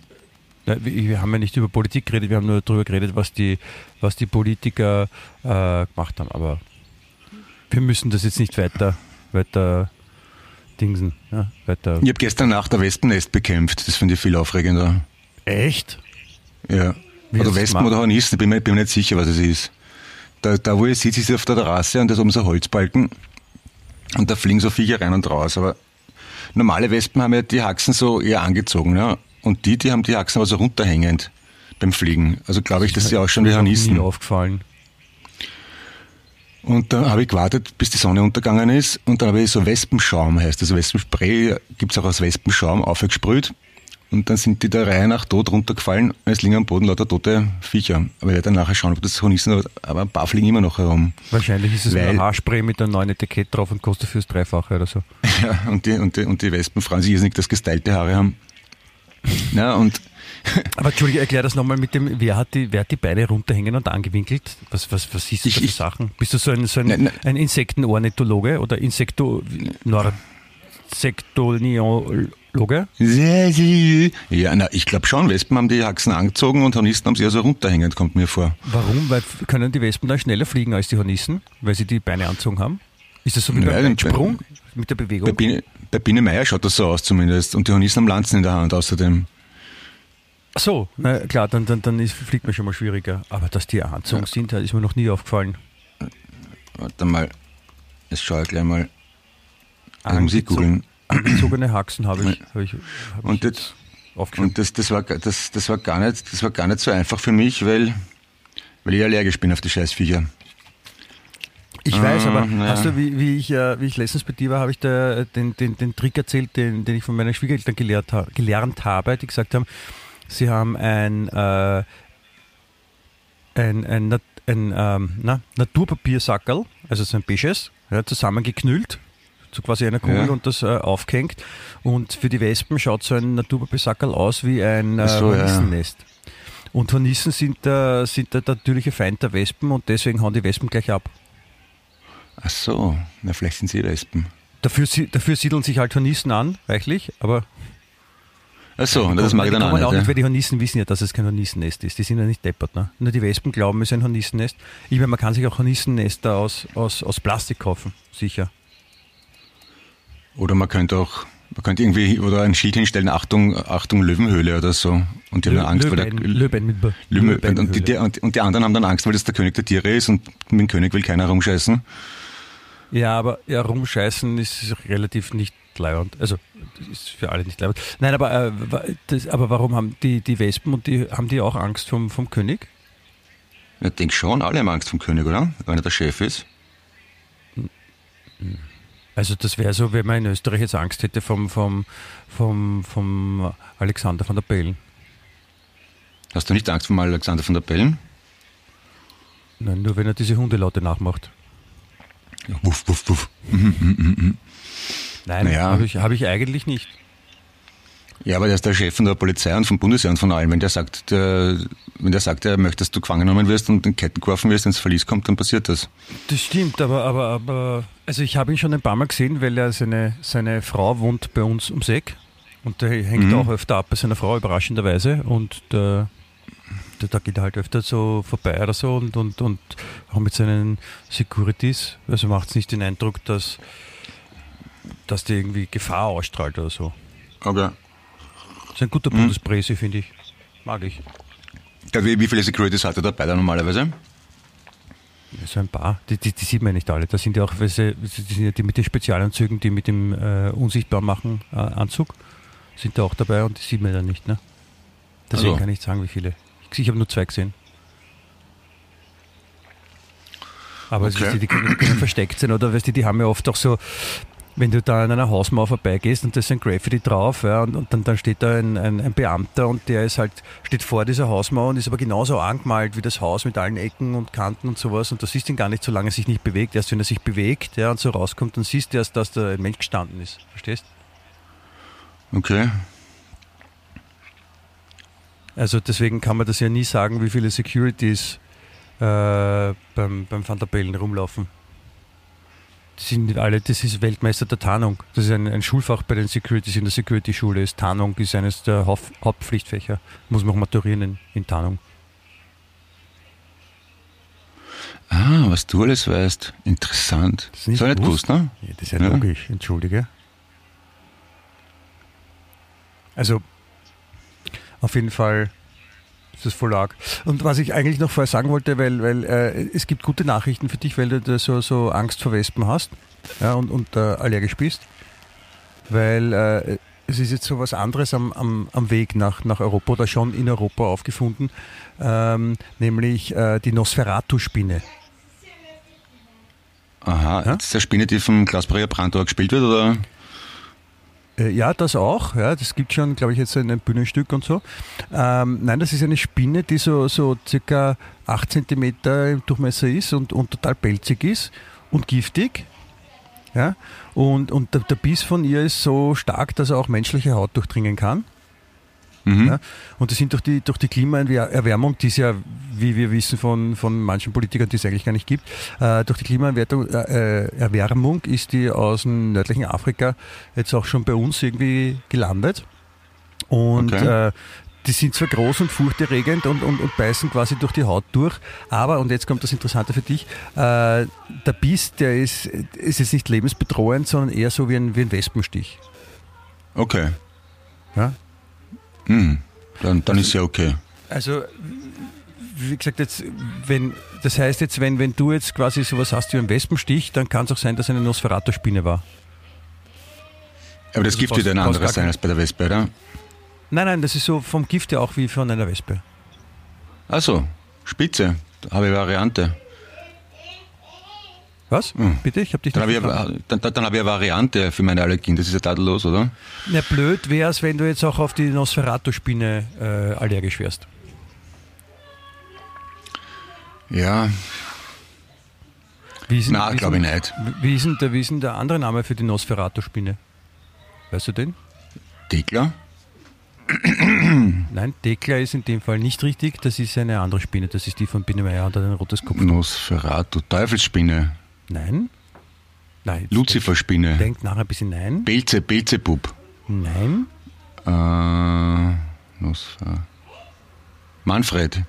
Ja, wir haben ja nicht über Politik geredet, wir haben nur darüber geredet, was die, was die Politiker äh, gemacht haben. Aber wir müssen das jetzt nicht weiter, weiter dingsen. Ja, weiter. Ich habe gestern Nacht ein Wespennest bekämpft. Das finde ich viel aufregender. Echt? Ja. Wie oder Wespen oder Hornissen, ich bin mir, bin mir nicht sicher, was es ist. Da, da wo ich sitze, ist auf der Terrasse und da ist oben so Holzbalken und da fliegen so Viecher rein und raus. Aber normale Wespen haben ja die Haxen so eher angezogen. Ja? Und die, die haben die Haxen aber so runterhängend beim Fliegen. Also glaube ich, dass sie auch schon wie Ist mir Hornissen. aufgefallen. Und dann habe ich gewartet, bis die Sonne untergegangen ist und dann habe ich so Wespenschaum, heißt das Wespenspray, gibt's auch aus Wespenschaum, aufgesprüht. Und dann sind die der Reihe nach tot runtergefallen und es liegen am Boden lauter tote Viecher. Aber ich werde dann nachher schauen, ob das Hornissen oder, aber ein paar fliegen immer noch herum. Wahrscheinlich ist es Weil- ein Haarspray mit einem neuen Etikett drauf und kostet fürs Dreifache oder so. Ja, und die, und die, und die Wespen freuen sich irrsinnig, dass gestylte Haare haben. Ja, und Aber Entschuldige, erklär das nochmal mit dem, wer hat die, wer hat die Beine runterhängen und angewinkelt? Was, was, was siehst du Ich- da für ich- Sachen? Bist du so ein, so ein, Nein, nein. ein Insektenornithologe oder Insekto, Norsektoniologe? ja, na, ich glaube schon, Wespen haben die Haxen angezogen und Hornissen haben sie also runterhängend, kommt mir vor. Warum? Weil können die Wespen dann schneller fliegen als die Hornissen, weil sie die Beine anzogen haben? Ist das so wie beim den- Sprung mit der Bei Bewegung? Biene, bei Biene Meier schaut das so aus zumindest. Und die Hornissen haben Lanzen in der Hand außerdem. Ach so, na klar, dann, dann, dann ist, fliegt man schon mal schwieriger. Aber dass die anzogen sind, das ist mir noch nie aufgefalallen. Warte mal, jetzt schaue ich gleich mal. Also muss ich googeln. Angezogene Haxen habe ich, habe ich, habe Und ich das, und das, das, war, das, das, war gar nicht, das war gar nicht so einfach für mich, weil, weil ich allergisch bin auf die Scheißviecher. Ich weiß, aber Ah, ja. hast du, wie, wie, ich, äh, wie ich letztens bei dir war, habe ich da den, den, den Trick erzählt, den, den ich von meinen Schwiegereltern gelehrt, gelernt habe, die gesagt haben, sie haben ein, äh, ein, ein, Nat- ein ähm, na, Naturpapiersackerl, also so ein beiges, ja, zusammengeknüllt, zu quasi einer Kugel Ja. und das äh, aufgehängt. Und für die Wespen schaut so ein Naturpapiersackerl aus wie ein äh, so, ja. Hornissennest. Und Hornissen sind, der, sind der natürliche Feind der Wespen und deswegen hauen die Wespen gleich ab. Ach so, na vielleicht sind sie Wespen. Dafür, dafür siedeln sich halt Hornissen an, reichlich, aber Ach so, das mag ich dann die kommen auch nicht. weil die Hornissen wissen ja, dass es kein Hornissennest ist. Die sind ja nicht deppert. Ne? Nur die Wespen glauben, es ist ein Hornissennest. Ich meine, man kann sich auch Hornissennester aus, aus, aus Plastik kaufen, sicher. Oder man könnte auch, man könnte irgendwie, oder ein Schild hinstellen, Achtung, Achtung, Löwenhöhle oder so. Und die haben dann Angst, weil der, Löwen, Löwen mit. Löwen, und, die, und, und die anderen haben dann Angst, weil das der König der Tiere ist und mit dem König will keiner rumscheißen. Ja, aber ja, rumscheißen ist relativ nicht leibend. Also das ist für alle nicht leibend. Nein, aber, äh, das, aber warum haben die, die Wespen und die haben die auch Angst vom, vom König? Ich denke schon, alle haben Angst vom König, oder? Wenn er der Chef ist. Also das wäre so, wenn man in Österreich jetzt Angst hätte vom, vom, vom, vom Alexander von der Bellen. Hast du nicht Angst vor Alexander von der Bellen? Nein, nur wenn er diese Hundelaute nachmacht. Ja, wuff, wuff, wuff. Nein, Naja. habe ich, hab ich eigentlich nicht. Ja, aber der ist der Chef von der Polizei und vom Bundesheer und von allem. Wenn der sagt, der, wenn der sagt, er möchte, dass du gefangen genommen wirst und in Ketten geworfen wirst, ins Verlies kommt, dann passiert das. Das stimmt, aber, aber, aber also ich habe ihn schon ein paar Mal gesehen, weil er seine, seine Frau wohnt bei uns ums Eck und der hängt Mhm. auch öfter ab bei seiner Frau, überraschenderweise. Und der, der, da geht er halt öfter so vorbei oder so und, und, und auch mit seinen Securities. Also macht es nicht den Eindruck, dass, dass der irgendwie Gefahr ausstrahlt oder so. Okay. Das ist ein guter Bundespresse, finde ich. Mag ich. Ja, wie, wie viele Securities hat er dabei da normalerweise? So ein paar, die, die, die sieht man ja nicht alle. Da sind ja auch die, sind ja die mit den Spezialanzügen, die mit dem äh, unsichtbar machen äh, Anzug, sind da auch dabei und die sieht man dann nicht. Ne? Deswegen Also. kann ich nicht sagen, wie viele. Ich, ich habe nur zwei gesehen. Aber Okay. ist, die, die können versteckt sein oder weißt du, die haben ja oft auch so, wenn du da an einer Hausmauer vorbeigehst und da ist ein Graffiti drauf ja, und, und dann, dann steht da ein, ein, ein Beamter und der ist halt, steht vor dieser Hausmauer und ist aber genauso angemalt wie das Haus mit allen Ecken und Kanten und sowas und du siehst ihn gar nicht, solange er sich nicht bewegt. Erst wenn er sich bewegt ja, und so rauskommt, dann siehst du erst, dass da ein Mensch gestanden ist. Verstehst? Okay. Also deswegen kann man das ja nie sagen, wie viele Securities äh, beim, beim Van der Bellen rumlaufen. Sind alle, das ist Weltmeister der Tarnung. Das ist ein, ein Schulfach bei den Securities in der Security-Schule. Ist Tarnung ist eines der Haupt, Hauptpflichtfächer. Muss man auch maturieren in, in Tarnung. Ah, was du alles weißt. Interessant. Das Das ist nicht ist nicht gewusst. ne? Ja, das ist ja, Ja. logisch, entschuldige. Also, auf jeden Fall das voll arg. Und was ich eigentlich noch vorher sagen wollte, weil, weil äh, es gibt gute Nachrichten für dich, weil du da so, so Angst vor Wespen hast ja, und, und äh, allergisch bist. Weil äh, es ist jetzt so was anderes am, am, am Weg nach, nach Europa oder schon in Europa aufgefunden, ähm, nämlich äh, die Nosferatu-Spinne. Aha, Ja? das ist der Spinne, die vom Klaus-Maria Brandauer gespielt wird, oder? Äh, Ja, das auch. Ja, das gibt schon, glaube ich, jetzt ein, ein Bühnenstück und so. Ähm, nein, das ist eine Spinne, die so, so circa 8 cm im Durchmesser ist und, und total pelzig ist und giftig. Ja, und, und der Biss von ihr ist so stark, dass er auch menschliche Haut durchdringen kann. Mhm. Ja, und das sind durch die, durch die Klimaerwärmung, die es ja, wie wir wissen von, von manchen Politikern, die es eigentlich gar nicht gibt, äh, durch die Klimaerwärmung äh, ist die aus dem nördlichen Afrika jetzt auch schon bei uns irgendwie gelandet. Und Okay. äh, die sind zwar groß und furchterregend und, und, und beißen quasi durch die Haut durch, aber, und jetzt kommt das Interessante für dich, äh, der Biss, der ist, ist jetzt nicht lebensbedrohend, sondern eher so wie ein, wie ein Wespenstich. Okay. Ja? Hm. Dann, dann ist ja okay. Also, wie gesagt, jetzt, wenn, das heißt jetzt, wenn, wenn du jetzt quasi sowas hast wie einen Wespenstich, dann kann es auch sein, dass eine Nosferatu-Spinne war. Aber das Also Gift wird ein anderes sein als bei der Wespe, oder? Nein, nein, das ist so vom Gift ja auch wie von einer Wespe. Achso, Spitze. Da habe ich Variante. Was? Bitte? Ich habe dich Dann nicht ich, dann, dann, habe ich eine Variante für meine Allergien. Das ist ja tadellos, oder? Na, blöd wäre es, wenn du jetzt auch auf die Nosferatu-Spinne äh, allergisch wärst. Ja, Wie ist, denn- na, glaube ich nicht. Wie ist, denn der, wie ist denn der andere Name für die Nosferatu-Spinne? Weißt du den? Dekla? Nein, Dekla ist in dem Fall nicht richtig. Das ist eine andere Spinne. Das ist die von Biene hat ein rotes Kopf. Nosferatu, Teufelsspinne, Nein? Nein. Luziferspinne, Denkt nachher ein bisschen nein. Belze, Belzebub. Nein. Äh, Nosfer. Manfred.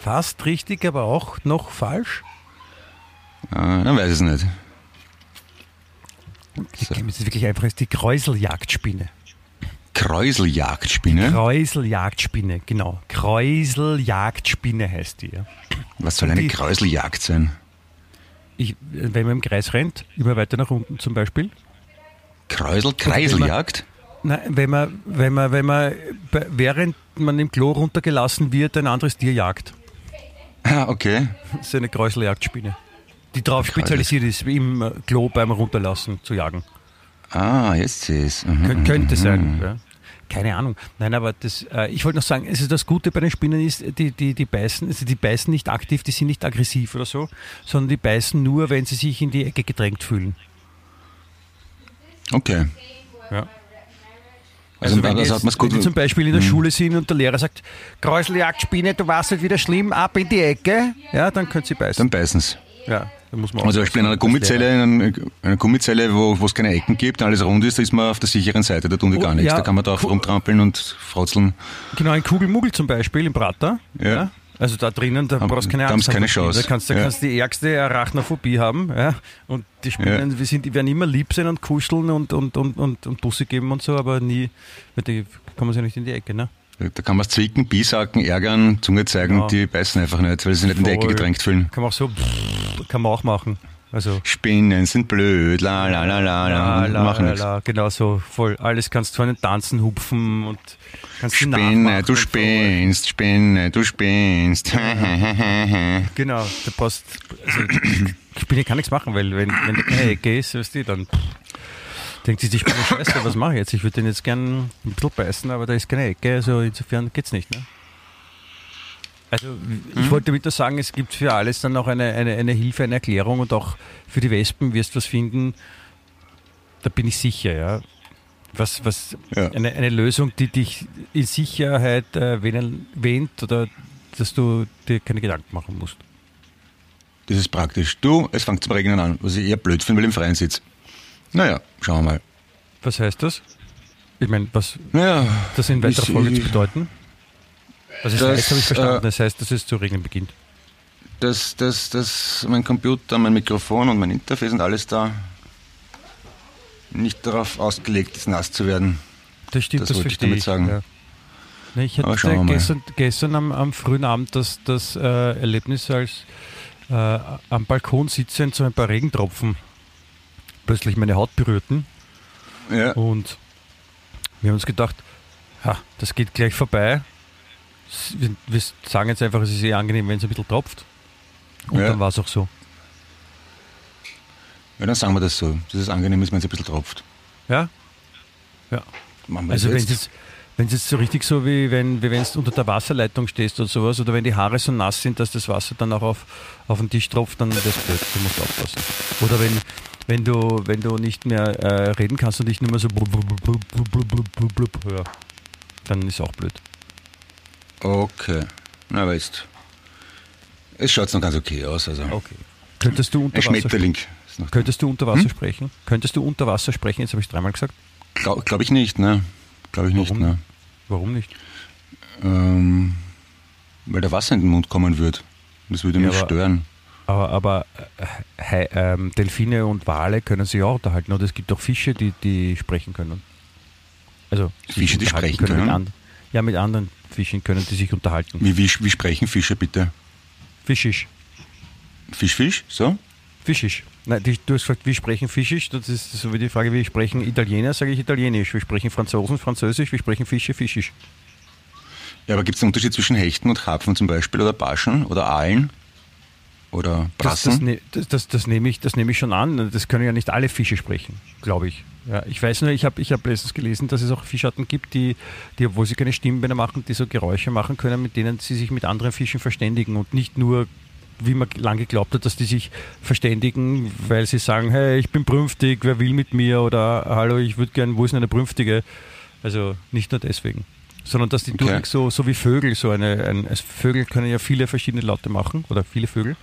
Fast richtig, aber auch noch falsch. Äh, dann weiß ich es nicht. Die, das ist wirklich einfach ist die Kräuseljagdspinne. Kräuseljagdspinne. Kräuseljagdspinne, genau. Kräuseljagdspinne heißt die. Ja. Was soll eine Die- Kräuseljagd sein? Ich, wenn man im Kreis rennt, immer weiter nach unten zum Beispiel. Kräusel, Kreiseljagd? Nein, wenn man, wenn man, wenn man, während man im Klo runtergelassen wird, ein anderes Tier jagt. Ah, okay. Das ist eine Kräuseljagdspinne. Die darauf spezialisiert ist, im Klo beim Runterlassen zu jagen. Ah, jetzt sehe ich es. Mhm, Kön mhm, könnte mhm. sein. Ja. Keine Ahnung. Nein, aber das, äh, ich wollte noch sagen, also das Gute bei den Spinnen ist, die, die, die beißen, also die beißen nicht aktiv, die sind nicht aggressiv oder so, sondern die beißen nur, wenn sie sich in die Ecke gedrängt fühlen. Okay. Ja. Also, wenn, das jetzt, hat wenn die zum Beispiel in der Schule sind und der Lehrer sagt, Kräuseljagdspinne, du warst halt wieder schlimm, ab in die Ecke, ja, dann können sie beißen. Dann beißen sie. Ja, dann muss man Also zum Beispiel in einer Gummizelle, in einer, Gummizelle, wo wo es keine Ecken gibt, alles rund ist, da ist man auf der sicheren Seite, da tun die Oh, gar nichts. ja, da kann man drauf rumtrampeln und frotzeln. Genau, ein Kugelmuggel zum Beispiel im Prater. Ja. Also da drinnen, da brauchst du keine da Angst sie keine. Chance. Da kannst du Ja. kannst die ärgste Arachnophobie haben. Ja? Und die Spinnen, wir sind, die werden immer lieb sein und kuscheln und, und, und, und, und Busse geben und so, aber nie, die kommen sie nicht in die Ecke. Ne? Da kann man zwicken, bisacken, ärgern, Zunge zeigen, Ja. die beißen einfach nicht, weil sie sich nicht in die Ecke gedrängt fühlen. Kann man auch so, kann man auch machen. Also, Spinnen sind blöd, la la la la la, la, machen la, la, genau so, voll. Alles kannst du einen Tanzen hupfen und kannst Spinne, du so. spinnst, Spinne, du spinnst. Genau, du passt. Also, Spinne kann nichts machen, weil wenn, wenn da keine Ecke ist, weißt du, dann denkt sich die Spinne, scheiße, was mache ich jetzt? Ich würde den jetzt gern ein bisschen beißen, aber da ist keine Ecke, also insofern geht's nicht. Ne? Also ich wollte damit nur sagen, es gibt für alles dann noch eine, eine, eine Hilfe, eine Erklärung und auch für die Wespen wirst du was finden, da bin ich sicher, ja. Was, was Ja. eine, eine Lösung, die dich in Sicherheit äh, wähnt oder dass du dir keine Gedanken machen musst. Das ist praktisch. Du, es fängt zum Regnen an, was ich eher blöd finde, weil ich im Freien sitze. Naja, schauen wir mal. Was heißt das? Ich meine, was Naja, das in weiterer Ich- Folge zu bedeuten? Was es Das, heißt, habe ich verstanden. äh, Das heißt, dass es zu regnen beginnt. dass, dass, dass mein Computer, mein Mikrofon und mein Interface und alles da nicht darauf ausgelegt ist, nass zu werden. Das stimmt, das das, wollte ich damit sagen. Ja. Nee, ich hatte gestern, gestern am, am frühen Abend das, das äh, Erlebnis, als äh, am Balkon sitzend so ein paar Regentropfen plötzlich meine Haut berührten. Ja, Und wir haben uns gedacht, ha, das geht gleich vorbei. Wir, sagen jetzt einfach, es ist eh angenehm, wenn es ein bisschen tropft. Und Ja. dann war es auch so. ja, dann sagen wir das so. Das ist angenehm, ist, wenn es ein bisschen tropft. Ja? Ja. Also wenn es wenn es jetzt so richtig so wie wenn wie wenn du unter der Wasserleitung stehst oder sowas oder wenn die Haare so nass sind, dass das Wasser dann auch auf, auf den Tisch tropft, dann ist das blöd. Du musst aufpassen. Oder wenn wenn du, wenn du nicht mehr äh, reden kannst und dich nur mehr so blub, blub, blub, blub blub blub hör, dann ist auch blöd. Okay. Na, weißt. jetzt. Es schaut noch ganz okay aus. Also. Okay. Könntest du unter Ein Schmetterling. Könntest du unter Wasser hm? sprechen? Könntest du unter Wasser sprechen? Jetzt habe ich es dreimal gesagt. Glaube glaub ich nicht, ne? Glaube ich Warum? nicht, ne? Warum nicht? Ähm, weil der Wasser in den Mund kommen wird. Das würde ja, mich stören. Aber, aber äh, Hai- ähm, Delfine und Wale können sich auch unterhalten. Oder es gibt auch Fische, die, die sprechen können. Also Fische, die sprechen können? Mit and, ja, mit anderen Fischen können die sich unterhalten. Wie, wie, wie sprechen Fische bitte? Fischisch. Fisch, Fisch? So? Fischisch. Nein, die, du hast gesagt, wie sprechen Fischisch? Das ist so wie die Frage, wie sprechen Italiener, sage ich Italienisch. Wir sprechen Franzosen, Französisch. Wir sprechen Fische, Fischisch. Ja, aber gibt es einen Unterschied zwischen Hechten und Karpfen zum Beispiel oder Barschen oder Aalen? Oder Das, Brassen? das, ne- das, das, das, nehme ich, das nehme ich schon an. Das können ja nicht alle Fische sprechen, glaube ich. Ja, ich weiß nur, ich habe ich hab letztens gelesen, dass es auch Fischarten gibt, die, die, obwohl sie keine Stimmbänder machen, die so Geräusche machen können, mit denen sie sich mit anderen Fischen verständigen und nicht nur, wie man lange geglaubt hat, dass die sich verständigen, weil sie sagen, hey, ich bin brünftig, wer will mit mir oder hallo, ich würde gern, wo ist denn eine Brünftige? Also nicht nur deswegen. Sondern dass die Okay. so, so wie Vögel, so eine, ein, Vögel können ja viele verschiedene Laute machen oder viele Vögel.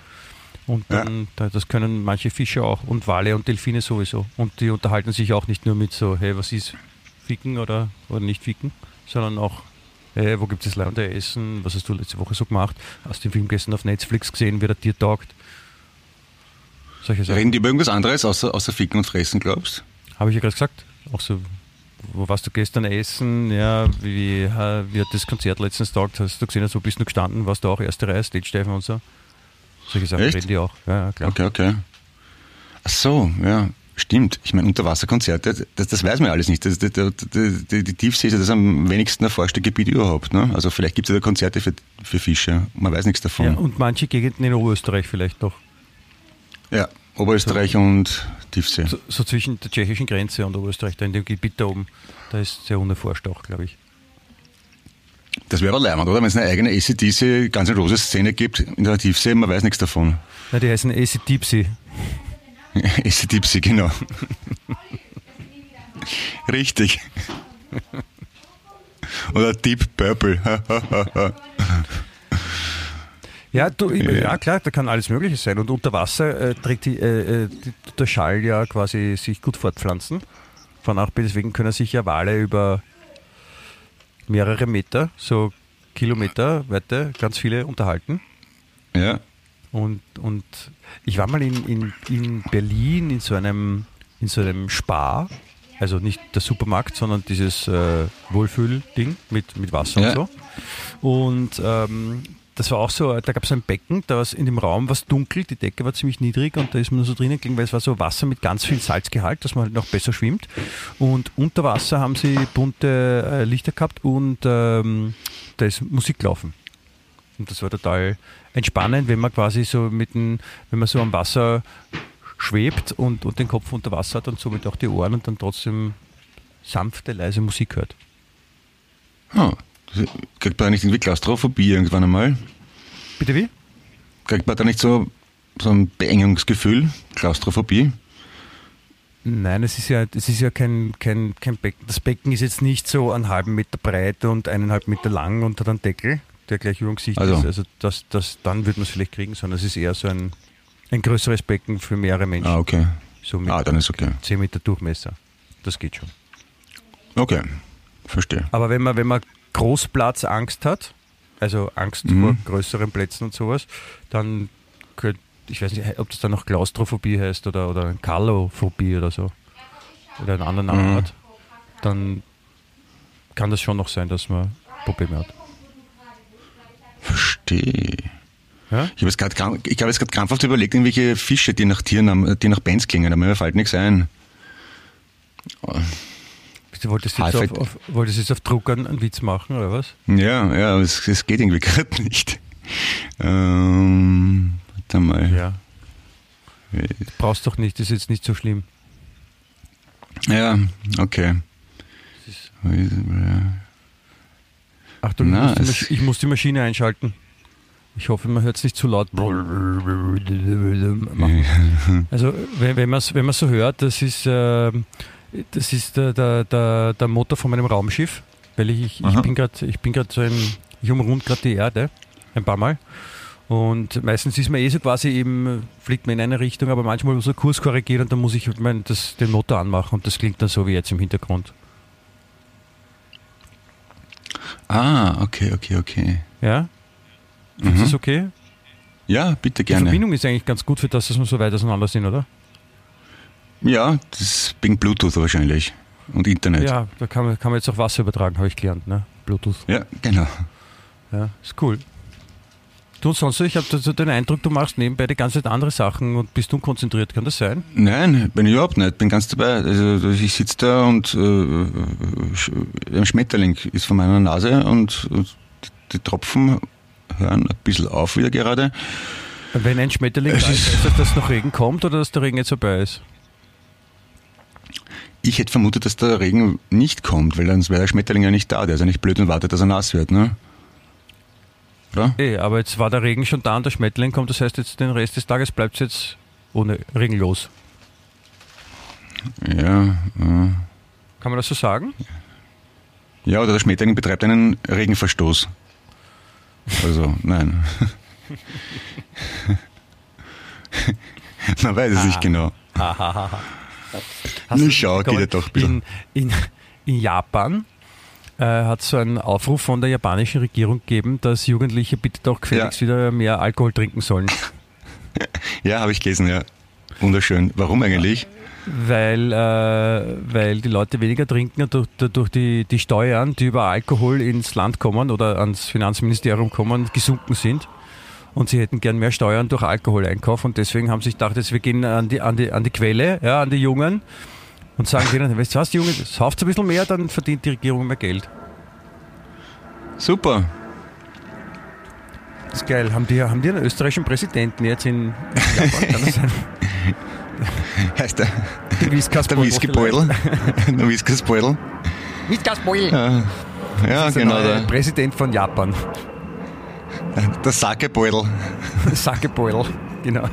Und Ja. dann, da, das können manche Fische auch und Wale und Delfine sowieso. Und die unterhalten sich auch nicht nur mit so, hey, was ist Ficken oder, oder nicht Ficken, sondern auch, hey, wo gibt es Leute essen, was hast du letzte Woche so gemacht? Hast du den Film gestern auf Netflix gesehen, wie der dir taugt? Solche Sachen. Reden die über irgendwas anderes außer, außer Ficken und Fressen, glaubst Habe ich ja gerade gesagt. Auch so, wo warst du gestern essen? Ja, wie, äh, wie hat das Konzert letztens taugt? Hast du gesehen, so bist du gestanden, warst du auch erste Reihe, Stage-Steifen und so? Solche Sachen Echt? reden die auch. Ja, ja, klar. Okay, okay. Ach so, ja, stimmt. Ich meine, Unterwasserkonzerte, das, das weiß man alles nicht. Das, das, das, die, die Tiefsee ist ja das am wenigsten erforschte Gebiet überhaupt. Ne? Also vielleicht gibt es ja da Konzerte für, für Fische. Man weiß nichts davon. Ja, Ja, und manche Gegenden in Oberösterreich vielleicht noch. Oberösterreich und Tiefsee. So, so zwischen der tschechischen Grenze und Oberösterreich, da in dem Gebiet da oben, da ist sehr unerforscht auch, glaube ich. Das wäre aber leimend, oder? Wenn es eine eigene ACDC, ganz rose Szene gibt in der Tiefsee, man weiß nichts davon. Ja, die heißen AC Deepsea. ACDC, genau. Richtig. Oder Deep Purple. Ja, du, ja. Klar, da kann alles Mögliche sein. Und unter Wasser äh, trägt die, äh, die, der Schall ja quasi sich gut fortpflanzen. Von A nach B, deswegen können sich ja Wale über mehrere Meter, so Kilometer Weite, ganz viele unterhalten. ja. Und, und ich war mal in, in, in Berlin in so einem, in so einem Spar Also nicht der Supermarkt, sondern dieses äh, Wohlfühl-Ding mit, mit Wasser Ja. und so. Und ähm, das war auch so, da gab es ein Becken, da war in dem Raum was dunkel, die Decke war ziemlich niedrig und da ist man nur so drinnen gelegen, weil es war so Wasser mit ganz viel Salzgehalt, dass man halt noch besser schwimmt. Und unter Wasser haben sie bunte äh, Lichter gehabt und ähm, da ist Musik gelaufen. Und das war total entspannend, wenn man quasi so mit dem, wenn man so am Wasser schwebt und, und den Kopf unter Wasser hat und somit auch die Ohren und dann trotzdem sanfte, leise Musik hört. Das- kriegt man nicht irgendwie Klaustrophobie irgendwann einmal? Bitte wie? Kriegt man da nicht so, so ein Beengungsgefühl? Klaustrophobie? Nein, es ist ja, es ist ja kein, kein, kein Becken. Das Becken ist jetzt nicht so einen halben Meter breit und eineinhalb Meter lang und hat einen Deckel, der gleich über dem Gesicht Also. ist. Also das, das, dann würde man es vielleicht kriegen, sondern es ist eher so ein, ein größeres Becken für mehrere Menschen. Ah, okay. So mit Ah, dann ist okay. 10 Meter Durchmesser. Das geht schon. Okay, verstehe. Aber wenn man, wenn man Großplatzangst hat, also Angst Mhm. vor größeren Plätzen und sowas, dann könnte, ich weiß nicht, ob das dann noch Klaustrophobie heißt oder, oder Kalophobie oder so, oder einen anderen Namen Mhm. hat, dann kann das schon noch sein, dass man Probleme hat. Verstehe. Ja? Ich habe jetzt gerade krampfhaft überlegt, irgendwelche Fische, die nach Tieren, haben, die nach Bands klingen, aber mir fällt nichts ein. Du wolltest jetzt, auf, auf, wolltest jetzt auf Druck einen, Witz machen, oder was? Ja, ja, es, es geht irgendwie gerade nicht. Ähm, warte mal. Ja. Brauchst doch nicht, das ist jetzt nicht so schlimm. Ja, okay. Achtung, ich, Na, muss die, es- Masch- ich muss die Maschine einschalten. Ich hoffe, man hört es nicht zu laut. Also wenn, wenn man es wenn man's so hört, das ist, ähm, das ist der, der, der, der Motor von meinem Raumschiff, weil ich, ich, ich bin gerade ich bin gerade so ein, ich umrund gerade die Erde ein paar Mal. Und meistens ist man eh so quasi eben, fliegt man in eine Richtung, aber manchmal muss man Kurs korrigieren und dann muss ich mein, das, den Motor anmachen und das klingt dann so wie jetzt im Hintergrund. Ah, okay, okay, okay. Ja? Ist das okay? Ja, bitte Die gerne. Verbindung ist eigentlich ganz gut für das, dass wir so weit auseinander sind, oder? Ja, das ist wegen Bluetooth wahrscheinlich. Und Internet. Ja, da kann man, kann man jetzt auch Wasser übertragen, habe ich gelernt, ne? Bluetooth. Ja, genau. Ja, ist cool. Du und sonst, so, ich habe so den Eindruck, du machst nebenbei die ganze Zeit andere Sachen und bist unkonzentriert. Kann das sein? Nein, bin ich überhaupt nicht. Bin ganz dabei. Also ich sitze da und äh, ein Schmetterling ist vor meiner Nase und, und die Tropfen hören ein bisschen auf wieder gerade. Wenn ein Schmetterling da ist- heißt das, dass noch Regen kommt oder dass der Regen jetzt vorbei ist? Ich hätte vermutet, dass der Regen nicht kommt, weil dann wäre der Schmetterling ja nicht da. Der ist ja nicht blöd und wartet, dass er nass wird, ne? Oder? Eh, aber jetzt war der Regen schon da und der Schmetterling kommt, das heißt jetzt den Rest des Tages bleibt es jetzt ohne Regen los. Ja, äh, Kann man das so sagen? ja, oder der Schmetterling betreibt einen Regenverstoß. Also, nein. Man weiß es nicht genau. Hast du schau, geht ja doch ein bisschen. in, in, in Japan äh, hat es so einen Aufruf von der japanischen Regierung gegeben, dass Jugendliche bitte doch gefälligst wieder mehr Alkohol trinken sollen. Ja, habe ich gelesen, ja. Wunderschön. Warum eigentlich? Weil, äh, weil die Leute weniger trinken und durch, durch die, die Steuern, die über Alkohol ins Land kommen oder ans Finanzministerium kommen, gesunken sind. Und sie hätten gern mehr Steuern durch Alkoholeinkauf und deswegen haben sie sich gedacht, jetzt wir gehen an die, an die, an die Quelle, ja, an die Jungen und sagen denen, weißt du was, die Jungen, sauft ein bisschen mehr, dann verdient die Regierung mehr Geld. Super. Das ist geil. Haben die, haben die einen österreichischen Präsidenten jetzt in, Japan? Kann das sein? Heißt der, Der der Whiskybeutel? der Whiskybeutel? Whiskasbeutel. Ja, ja genau. der Der, Präsident von Japan. Der Sakebeutel. Sakebeutel, genau. Ja,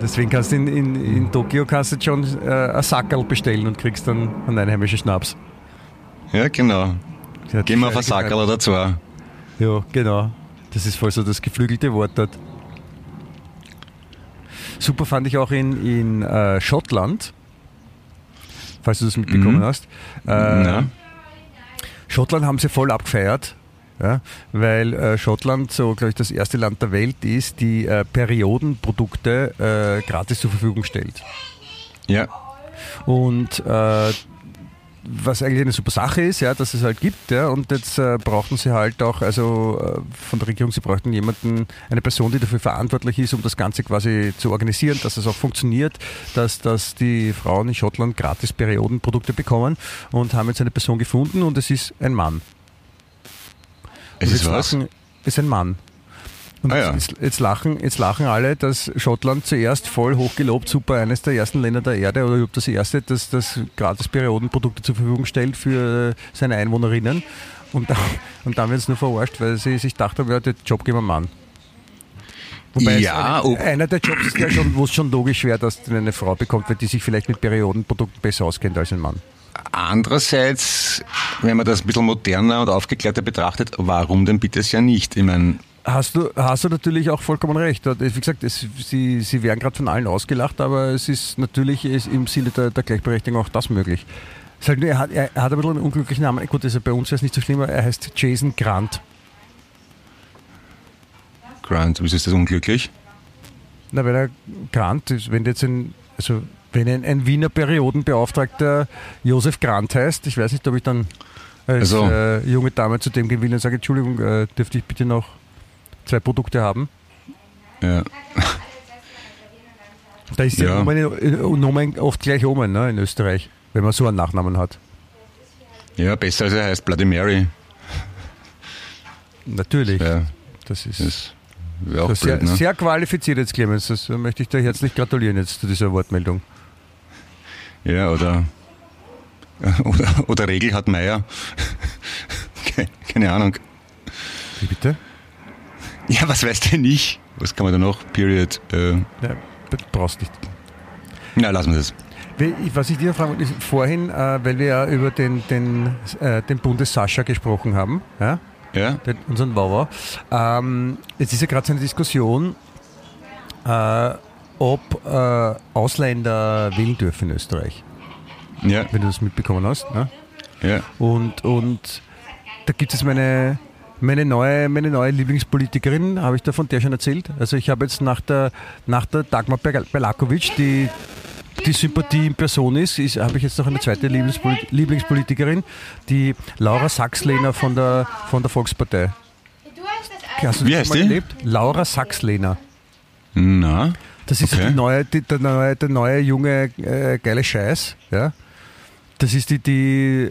deswegen kannst du in, in, in Tokio kannst du schon äh, ein Sackerl bestellen und kriegst dann einen einheimischen Schnaps. Ja, genau. Gehen wir auf ein. Sackerl oder zwei. Ja, genau. Das ist voll so das geflügelte Wort dort. Super fand ich auch in, in äh, Schottland, falls du das mitbekommen Mhm. hast. Äh, Ja. Schottland haben sie voll abgefeiert, ja, weil äh, Schottland so, glaube ich, das erste Land der Welt ist, die äh, Periodenprodukte äh, gratis zur Verfügung stellt. Ja. Und äh, was eigentlich eine super Sache ist, ja, dass es halt gibt, ja, und jetzt äh, brauchten sie halt auch, also äh, von der Regierung, sie brauchten jemanden, eine Person, die dafür verantwortlich ist, um das Ganze quasi zu organisieren, dass es auch funktioniert, dass, dass die Frauen in Schottland gratis Periodenprodukte bekommen und haben jetzt eine Person gefunden und es ist ein Mann. Es ist was? Lachen, ist ein Mann. Und Ah, ja. jetzt, jetzt, lachen, jetzt lachen alle, dass Schottland zuerst voll hochgelobt, super, eines der ersten Länder der Erde oder überhaupt das erste, das, das gratis Periodenprodukte zur Verfügung stellt für seine Einwohnerinnen. Und, dann- und dann wird es nur verarscht, weil sie sich dachten, ja, den Job geben wir Mann. Wobei es Ja, eine, einer der Jobs ist ja schon, wo es schon logisch wäre, dass eine Frau bekommt, weil die sich vielleicht mit Periodenprodukten besser auskennt als ein Mann. Andererseits, wenn man das ein bisschen moderner und aufgeklärter betrachtet, warum denn bitte es ja nicht? Ich meine, Hast du, hast du natürlich auch vollkommen recht. Wie gesagt, es, sie, sie werden gerade von allen ausgelacht, aber es ist natürlich ist im Sinne der, der Gleichberechtigung auch das möglich. Es ist halt er, hat, er hat ein bisschen einen unglücklichen Namen. Gut, also bei uns es nicht so schlimm, aber er heißt Jason Grant. Grant, wieso ist das unglücklich? Na, weil er Grant ist, wenn jetzt ein, also wenn ein, ein Wiener Periodenbeauftragter Josef Grant heißt, ich weiß nicht, ob ich dann als Also- äh, junge Dame zu dem gehen will und sage, Entschuldigung, äh, dürfte ich bitte noch zwei Produkte haben? Ja. Da ist ja, Ja. Nomen, Nomen oft gleich oben ne, in Österreich, wenn man so einen Nachnamen hat. ja, besser als er heißt Bloody Mary. Natürlich. Ja, Das ist das auch ist sehr, blöd, ne? sehr qualifiziert jetzt, Clemens. Das möchte ich dir herzlich gratulieren jetzt zu dieser Wortmeldung. Ja, oder, oder, oder Regel hat Meier. Ke- Keine Ahnung. Wie bitte? Ja, was weiß denn ich? Was kann man da noch? Period. Äh, Ja, brauchst nicht. na, lassen wir das. Was ich dir fragen wollte, vorhin, äh, weil wir ja über den, den, äh, den Bundes-Sascha gesprochen haben, ja? Ja? den, unseren Wauwau. Ähm, jetzt ist ja gerade so eine Diskussion, äh, ob äh, Ausländer wählen dürfen in Österreich, Ja, wenn du das mitbekommen hast. Ne? ja. Und, und da gibt es meine, meine, neue, meine neue Lieblingspolitikerin, habe ich da von der schon erzählt. Also ich habe jetzt nach der, nach der Dagmar Bel- Belakovic, die die Sympathie in Person ist, ist habe ich jetzt noch eine zweite Lieblingspolit Lieblingspolitikerin, die Laura Sachslehner von der, von der Volkspartei. Hast du Wie das heißt mal die? erlebt? Laura Sachslehner. Na, Das ist Okay. die neue, die, der, neue, der neue junge äh, geile Scheiß. Ja? Das ist die, die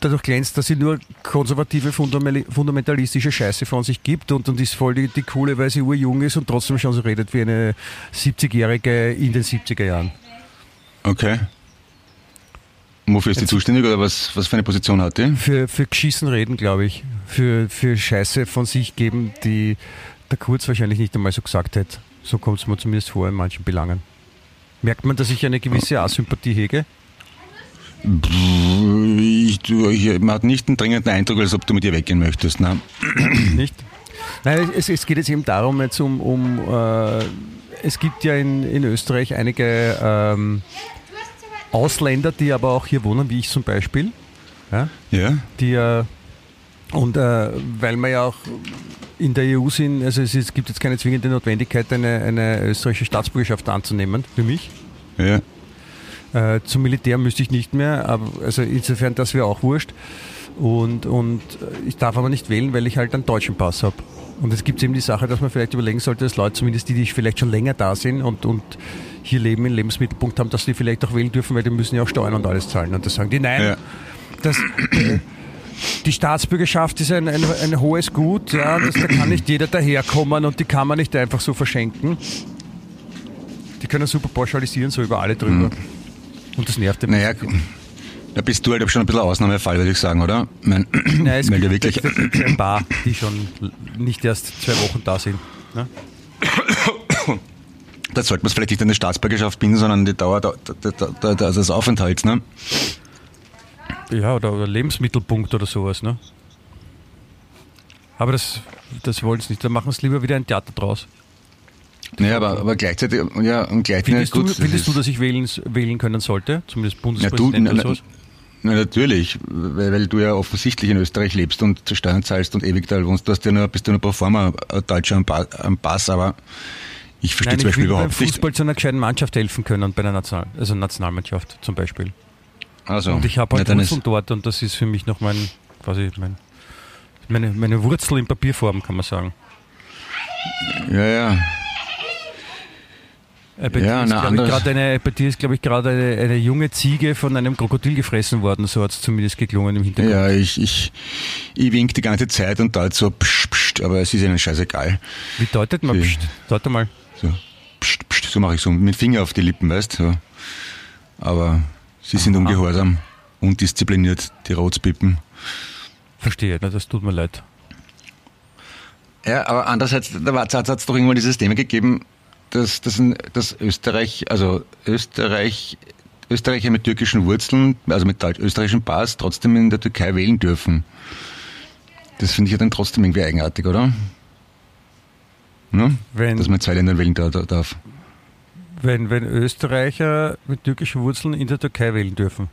dadurch glänzt, dass sie nur konservative, fundamentalistische Scheiße von sich gibt und, und ist voll die, die coole, weil sie urjung ist und trotzdem schon so redet wie eine 70-Jährige in den 70er Jahren. okay. Und wofür ist die zuständig oder was, was für eine Position hat die? Für, für Geschissen reden, glaube ich. Für, für Scheiße von sich geben, die der Kurz wahrscheinlich nicht einmal so gesagt hätte. So kommt es mir zumindest vor in manchen Belangen. Merkt man, dass ich eine gewisse Asympathie hege? Ich, ich, man hat nicht den dringenden Eindruck, als ob du mit ihr weggehen möchtest. Ne? Nicht? Nein, es, es geht jetzt eben darum, jetzt um, um äh, es gibt ja in, in Österreich einige ähm, Ausländer, die aber auch hier wohnen, wie ich zum Beispiel, ja, Ja? die äh, und äh, weil wir ja auch in der EU sind, also es, ist, gibt jetzt keine zwingende Notwendigkeit, eine, eine österreichische Staatsbürgerschaft anzunehmen, für mich. Ja. Äh, zum Militär müsste ich nicht mehr, aber also insofern, das wäre auch wurscht. Und, und ich darf aber nicht wählen, weil ich halt einen deutschen Pass habe. Und es gibt eben die Sache, dass man vielleicht überlegen sollte, dass Leute, zumindest die, die vielleicht schon länger da sind und, und hier leben, einen Lebensmittelpunkt haben, dass die vielleicht auch wählen dürfen, weil die müssen ja auch Steuern und alles zahlen. Und da sagen die, nein, Ja. das, äh, die Staatsbürgerschaft ist ein, ein, ein hohes Gut, ja, das, da kann nicht jeder daherkommen und die kann man nicht einfach so verschenken. Die können super pauschalisieren, so über alle drüber. Und das nervt dem. Naja, da bist du halt schon ein bisschen Ausnahmefall, würde ich sagen, oder? Ich mein, Nein, es gibt wirklich, ein paar, die schon nicht erst zwei Wochen da sind. Ne? da sollte man es vielleicht nicht eine Staatsbürgerschaft binden, sondern die Dauer da, da, da, da, da, des Aufenthalts. Ne? Ja, oder, oder Lebensmittelpunkt oder sowas. Ne? Aber das, das wollen sie nicht. Da machen sie lieber wieder ein Theater draus. Naja, aber, aber gleichzeitig, ja, und gleichzeitig, Findest, gut, du, das findest ist- du, dass ich wählen, wählen können sollte? Zumindest Ja, du, Bundespräsident na, oder na, sowas? na, natürlich, weil, weil du ja offensichtlich in Österreich lebst und Steuern zahlst und ewig da wohnst. Du hast ja nur, bist ja nur ein Deutscher am, Pa- am Pass, aber Ich verstehe Nein, zum ich Beispiel will beim überhaupt nicht. Fußball zu einer gescheiten Mannschaft helfen können, bei einer National also Nationalmannschaft zum Beispiel. Also, Und ich habe halt Wurzeln dort und das ist für mich noch mein, quasi mein, meine, meine Wurzel in Papierform, kann man sagen. ja, ja. Bei Ja, dir ist, glaube ich, gerade eine, bei dir ist, glaube ich, gerade eine, eine junge Ziege von einem Krokodil gefressen worden, so hat es zumindest geklungen im Hintergrund. Ja, ich, ich, ich wink die ganze Zeit und da so pst, pst, aber es ist ihnen scheißegal. Wie deutet man? Psst, deute mal. So, pst, pst, so mache ich so mit dem Finger auf die Lippen, weißt so. Aber sie sind ungehorsam, undiszipliniert, die Rotspippen. Verstehe, na, das tut mir leid. Ja, aber andererseits, da hat es doch irgendwann dieses Thema gegeben, dass, dass, dass Österreich, also Österreich, Österreicher mit türkischen Wurzeln, also mit deutsch, österreichischen Pass, trotzdem in der Türkei wählen dürfen. Das finde ich ja dann trotzdem irgendwie eigenartig, oder? Ne? Wenn- Dass man in zwei Ländern wählen da- da- darf. Wenn, wenn Österreicher mit türkischen Wurzeln in der Türkei wählen dürfen.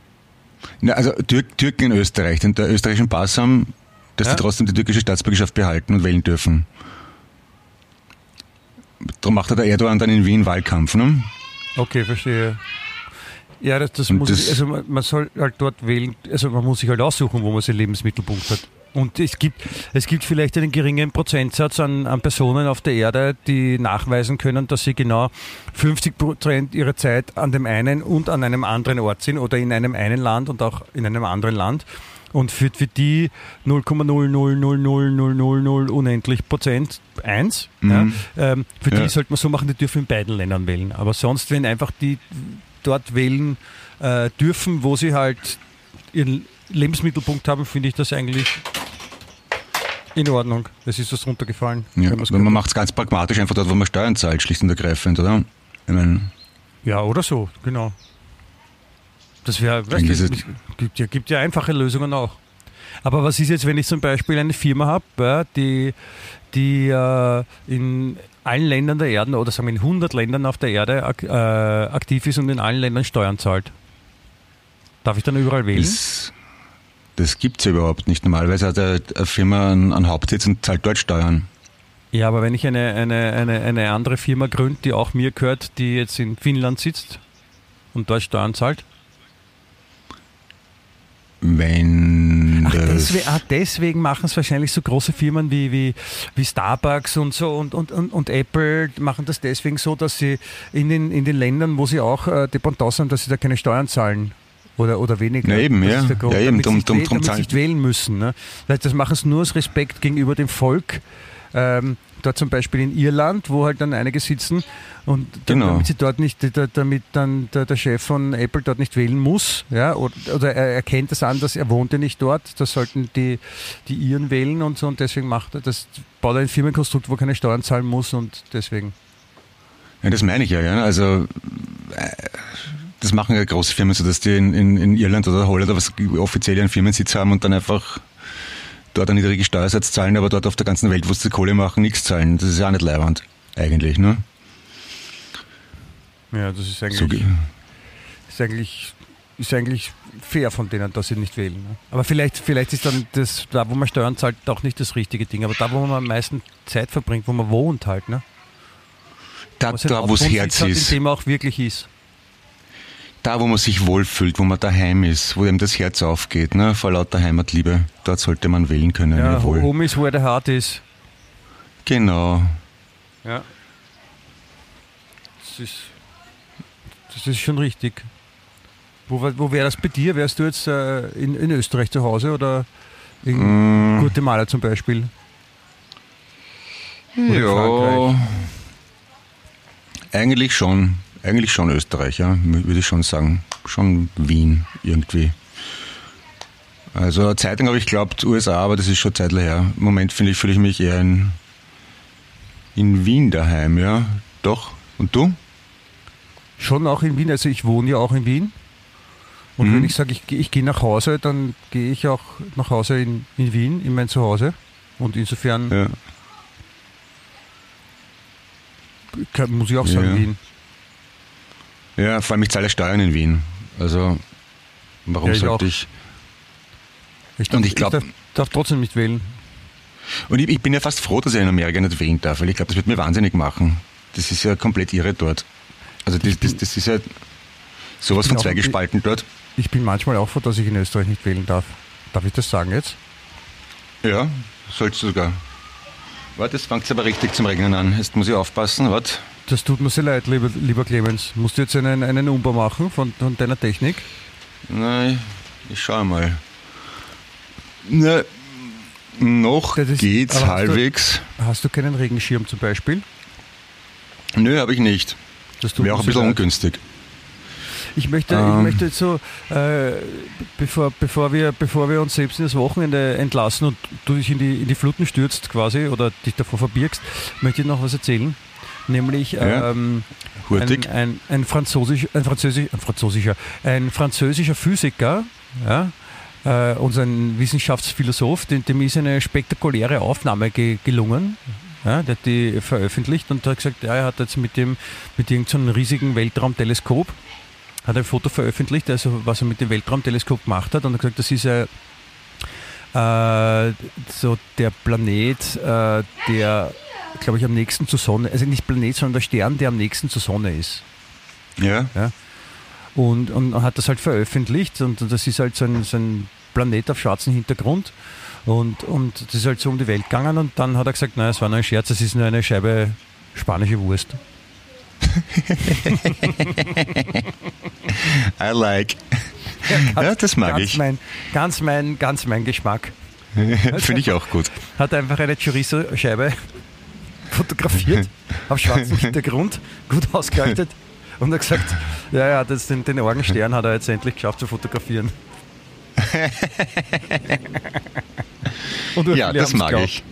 Na, also Türk, Türken in Österreich, die den österreichischen Pass haben, dass Ja. die trotzdem die türkische Staatsbürgerschaft behalten und wählen dürfen. Darum macht er der Erdogan dann in Wien Wahlkampf, ne? Okay, verstehe. Ja, das, das Und muss das- also man, man soll halt dort wählen, also man muss sich halt aussuchen, wo man seinen Lebensmittelpunkt hat. Und es gibt, es gibt vielleicht einen geringen Prozentsatz an, an Personen auf der Erde, die nachweisen können, dass sie genau 50 Prozent ihrer Zeit an dem einen und an einem anderen Ort sind oder in einem einen Land und auch in einem anderen Land. Und für, für die 0,0000000 unendlich Prozent eins, Mhm. ja, ähm, für die Ja. sollte man so machen, die dürfen in beiden Ländern wählen. Aber sonst, wenn einfach die dort wählen äh, dürfen, wo sie halt ihren Lebensmittelpunkt haben, finde ich das eigentlich in Ordnung. Es ist das runtergefallen. Ja, wenn man macht es ganz pragmatisch, einfach dort, wo man Steuern zahlt, schlicht und ergreifend, oder? Ich meine, hat. ja, oder so, genau. Das wäre, ist gibt ja, gibt ja einfache Lösungen auch. Aber was ist jetzt, wenn ich zum Beispiel eine Firma habe, die, die äh, in allen Ländern der Erde oder sagen wir in 100 Ländern auf der Erde ak äh, aktiv ist und in allen Ländern Steuern zahlt? Darf ich dann überall wählen? das, das gibt es ja überhaupt nicht. Normalerweise hat eine, eine Firma einen, einen Hauptsitz und zahlt dort Steuern. Ja, aber wenn ich eine, eine, eine, eine andere Firma gründe, die auch mir gehört, die jetzt in Finnland sitzt und dort Steuern zahlt? Wenn Ach, das. deswegen, ah, deswegen machen es wahrscheinlich so große Firmen wie, wie, wie Starbucks und so und, und, und, und Apple machen das deswegen so, dass sie in den, in den Ländern, wo sie auch äh, Dependance haben, dass sie da keine Steuern zahlen. Oder, oder weniger. Ja, eben, das ja. Ist der Grund, Ja, eben, damit, drum- sie, drum- nicht, drum damit sie wählen müssen. Ne? Das, das machen sie nur aus Respekt gegenüber dem Volk. Ähm, dort zum Beispiel in Irland, wo halt dann einige sitzen und da- Genau. damit sie dort nicht, da- damit dann der, der Chef von Apple dort nicht wählen muss, ja, oder, oder er erkennt es an, dass er wohnt ja nicht dort, das sollten die, die Iren wählen und so und deswegen macht er das, baut er ein Firmenkonstrukt, wo er keine Steuern zahlen muss und deswegen. Ja, das meine ich ja, ja. Also äh, das machen ja große Firmen so, dass die in, in, in Irland oder Holland was offiziell einen Firmensitz haben und dann einfach dort einen niedrigen Steuersatz zahlen, aber dort auf der ganzen Welt, wo sie Kohle machen, nichts zahlen. Das ist ja auch nicht leiwand, eigentlich, ne? Ja, das ist eigentlich, So, ist eigentlich, ist eigentlich fair von denen, dass sie nicht wählen. Ne? Aber vielleicht, vielleicht ist dann das, da wo man Steuern zahlt, auch nicht das richtige Ding. Aber da, wo man am meisten Zeit verbringt, wo man wohnt halt, ne? da, Was halt da wo das Herz hat, ist, In dem auch wirklich ist. Da wo man sich wohlfühlt, wo man daheim ist, wo einem das Herz aufgeht, ne? vor lauter Heimatliebe, dort sollte man wählen können, Ja, jawohl. home is where the heart is. Genau. Ja. Das ist, das ist schon richtig. Wo, wo wäre das bei dir? Wärst du jetzt äh, in, in Österreich zu Hause oder in Mm, Guatemala zum Beispiel? Oder ja, Frankreich? eigentlich schon. Eigentlich schon Österreich, ja, würde ich schon sagen. Schon Wien irgendwie. Also eine Zeit lang habe ich geglaubt USA, aber das ist schon Zeit her. Im Moment finde ich, fühle ich mich eher in, in Wien daheim, ja. Doch. Und du? Schon auch in Wien. Also ich wohne ja auch in Wien. Und Mhm. wenn ich sage, ich, ich gehe nach Hause, dann gehe ich auch nach Hause in, in Wien, in mein Zuhause. Und insofern Ja. muss ich auch sagen, Ja. Wien. Ja, vor allem ich zahle Steuern in Wien. Also warum Ja, ich sollte auch. ich? Ich Und ich glaub- darf, darf trotzdem nicht wählen. Und ich, ich bin ja fast froh, dass ich in Amerika nicht wählen darf, weil ich glaube, das wird mir wahnsinnig machen. das ist ja komplett irre dort. Also das, das, das ist ja sowas von zweigespalten dort. Ich bin manchmal auch froh, dass ich in Österreich nicht wählen darf. Darf ich das sagen jetzt? Ja, sollst du sogar. Warte, jetzt fängt es aber richtig zum Regnen an. Jetzt muss ich aufpassen. Warte. Das tut mir sehr leid, lieber, lieber Clemens. Musst du jetzt einen, einen Umbau machen von, von deiner Technik? Nein, ich schau mal. Na, noch ist- geht's aber hast du- halbwegs. Hast du keinen Regenschirm zum Beispiel? Nö, habe ich nicht. Das tut Wäre auch ein bisschen leid. ungünstig. Ich möchte, Ähm. ich möchte jetzt so, äh, bevor, bevor, wir, bevor wir uns selbst in das Wochenende entlassen und du dich in die, in die Fluten stürzt quasi oder dich davor verbirgst, möchte ich noch was erzählen. Nämlich Ja. ähm, ein, ein, ein, Französisch, ein, Französisch, ein französischer, ein französischer Physiker, ja, äh, und ein Wissenschaftsphilosoph, dem, dem ist eine spektakuläre Aufnahme ge gelungen. Ja, der hat die veröffentlicht und hat gesagt, ja, er hat jetzt mit dem mit irgendeinem riesigen Weltraumteleskop hat ein Foto veröffentlicht, also was er mit dem Weltraumteleskop gemacht hat und hat gesagt, das ist äh, so der Planet, äh, der, glaube ich, am nächsten zur Sonne, also nicht Planet, sondern der Stern, der am nächsten zur Sonne ist. Ja. Und, und hat das halt veröffentlicht und das ist halt so ein, so ein Planet auf schwarzem Hintergrund. Und, und das ist halt so um die Welt gegangen und dann hat er gesagt, nein, es war nur ein Scherz, es ist nur eine Scheibe spanische Wurst. I like. Ja, das mag ganz ich. Mein, ganz, mein, ganz mein Geschmack. Finde ich auch gut. Hat einfach eine Chorizo-Scheibe fotografiert auf schwarzem Hintergrund, gut ausgehalten und hat gesagt, ja, ja, das, den, den Orgenstern hat er jetzt endlich geschafft zu fotografieren. und Ja, das mag ich.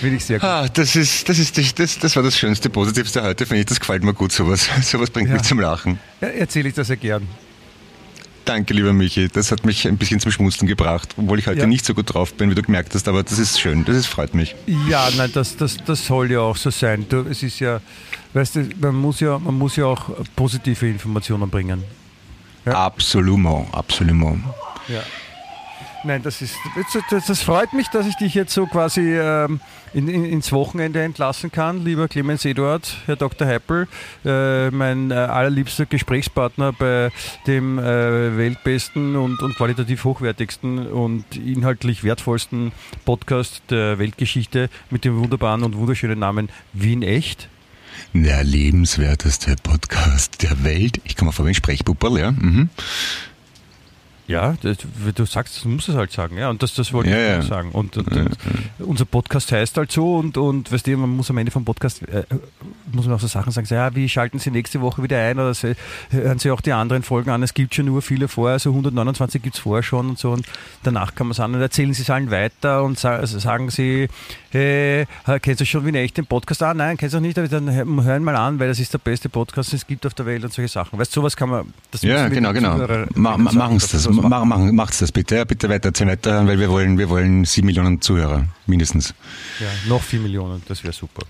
Finde ich sehr gut. Ah, das ist, das ist, das, das, das war das Schönste, Positivste heute, finde ich. Das gefällt mir gut, sowas. Sowas bringt Ja. mich zum Lachen. Ja, erzähle ich das sehr gern. Danke, lieber Michi. Das hat mich ein bisschen zum Schmunzeln gebracht, obwohl ich heute Ja. nicht so gut drauf bin, wie du gemerkt hast, aber das ist schön. Das ist, freut mich. Ja, nein, das, das, das soll ja auch so sein. Du, es ist ja, weißt du, man muss ja, man muss ja auch positive Informationen bringen. Ja. Absolument, absolument. Ja. Nein, das ist, das, das, freut mich, dass ich dich jetzt so quasi ähm, in, in, ins Wochenende entlassen kann, lieber Clemens Eduard, Herr Dr. Heipel, äh, mein äh, allerliebster Gesprächspartner bei dem äh, weltbesten und, und qualitativ hochwertigsten und inhaltlich wertvollsten Podcast der Weltgeschichte mit dem wunderbaren und wunderschönen Namen Wien Echt. Der lebenswerteste Podcast der Welt. Ich komme vor wie ein ja. Mhm. Ja, das, du sagst, du musst es halt sagen, ja. Und das, das wollte Ja, ich ja. auch sagen. Und, und, und unser Podcast heißt halt so und, und weißt du, man muss am Ende vom Podcast äh, muss man auch so Sachen sagen, so, ja, wie schalten Sie nächste Woche wieder ein oder so, hören Sie auch die anderen Folgen an. Es gibt schon nur viele vorher, also 129 gibt es vorher schon und so und danach kann man es an und erzählen Sie es allen weiter und sa also sagen Sie, hey, kennst du schon wie echt den Podcast? Ah, nein, kennst du noch nicht, aber dann hör- hören mal an, weil das ist der beste Podcast, den es gibt auf der Welt und solche Sachen. Weißt du, sowas kann man, das Ja, genau, genau. Zuhörern Ma, machen Sie das. Wir sowas Ma, machen, macht's das bitte. Ja, bitte weiter, erzählen weiter, weil wir wollen, wir wollen sieben Millionen Zuhörer, mindestens. Ja, noch 4 Millionen, das wäre super.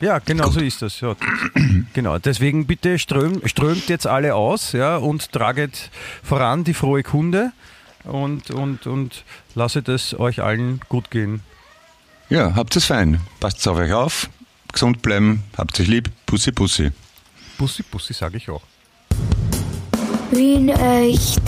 Ja, genau Gut. so ist das. Ja. genau, deswegen bitte ström, strömt jetzt alle aus ja, und traget voran die frohe Kunde und, und, und lasset es euch allen gut gehen. Ja, habt es fein. Passt auf euch auf. Gesund bleiben. Habt euch lieb. Pussy, Pussy. Bussi, Bussi, sage ich auch. Wien echt.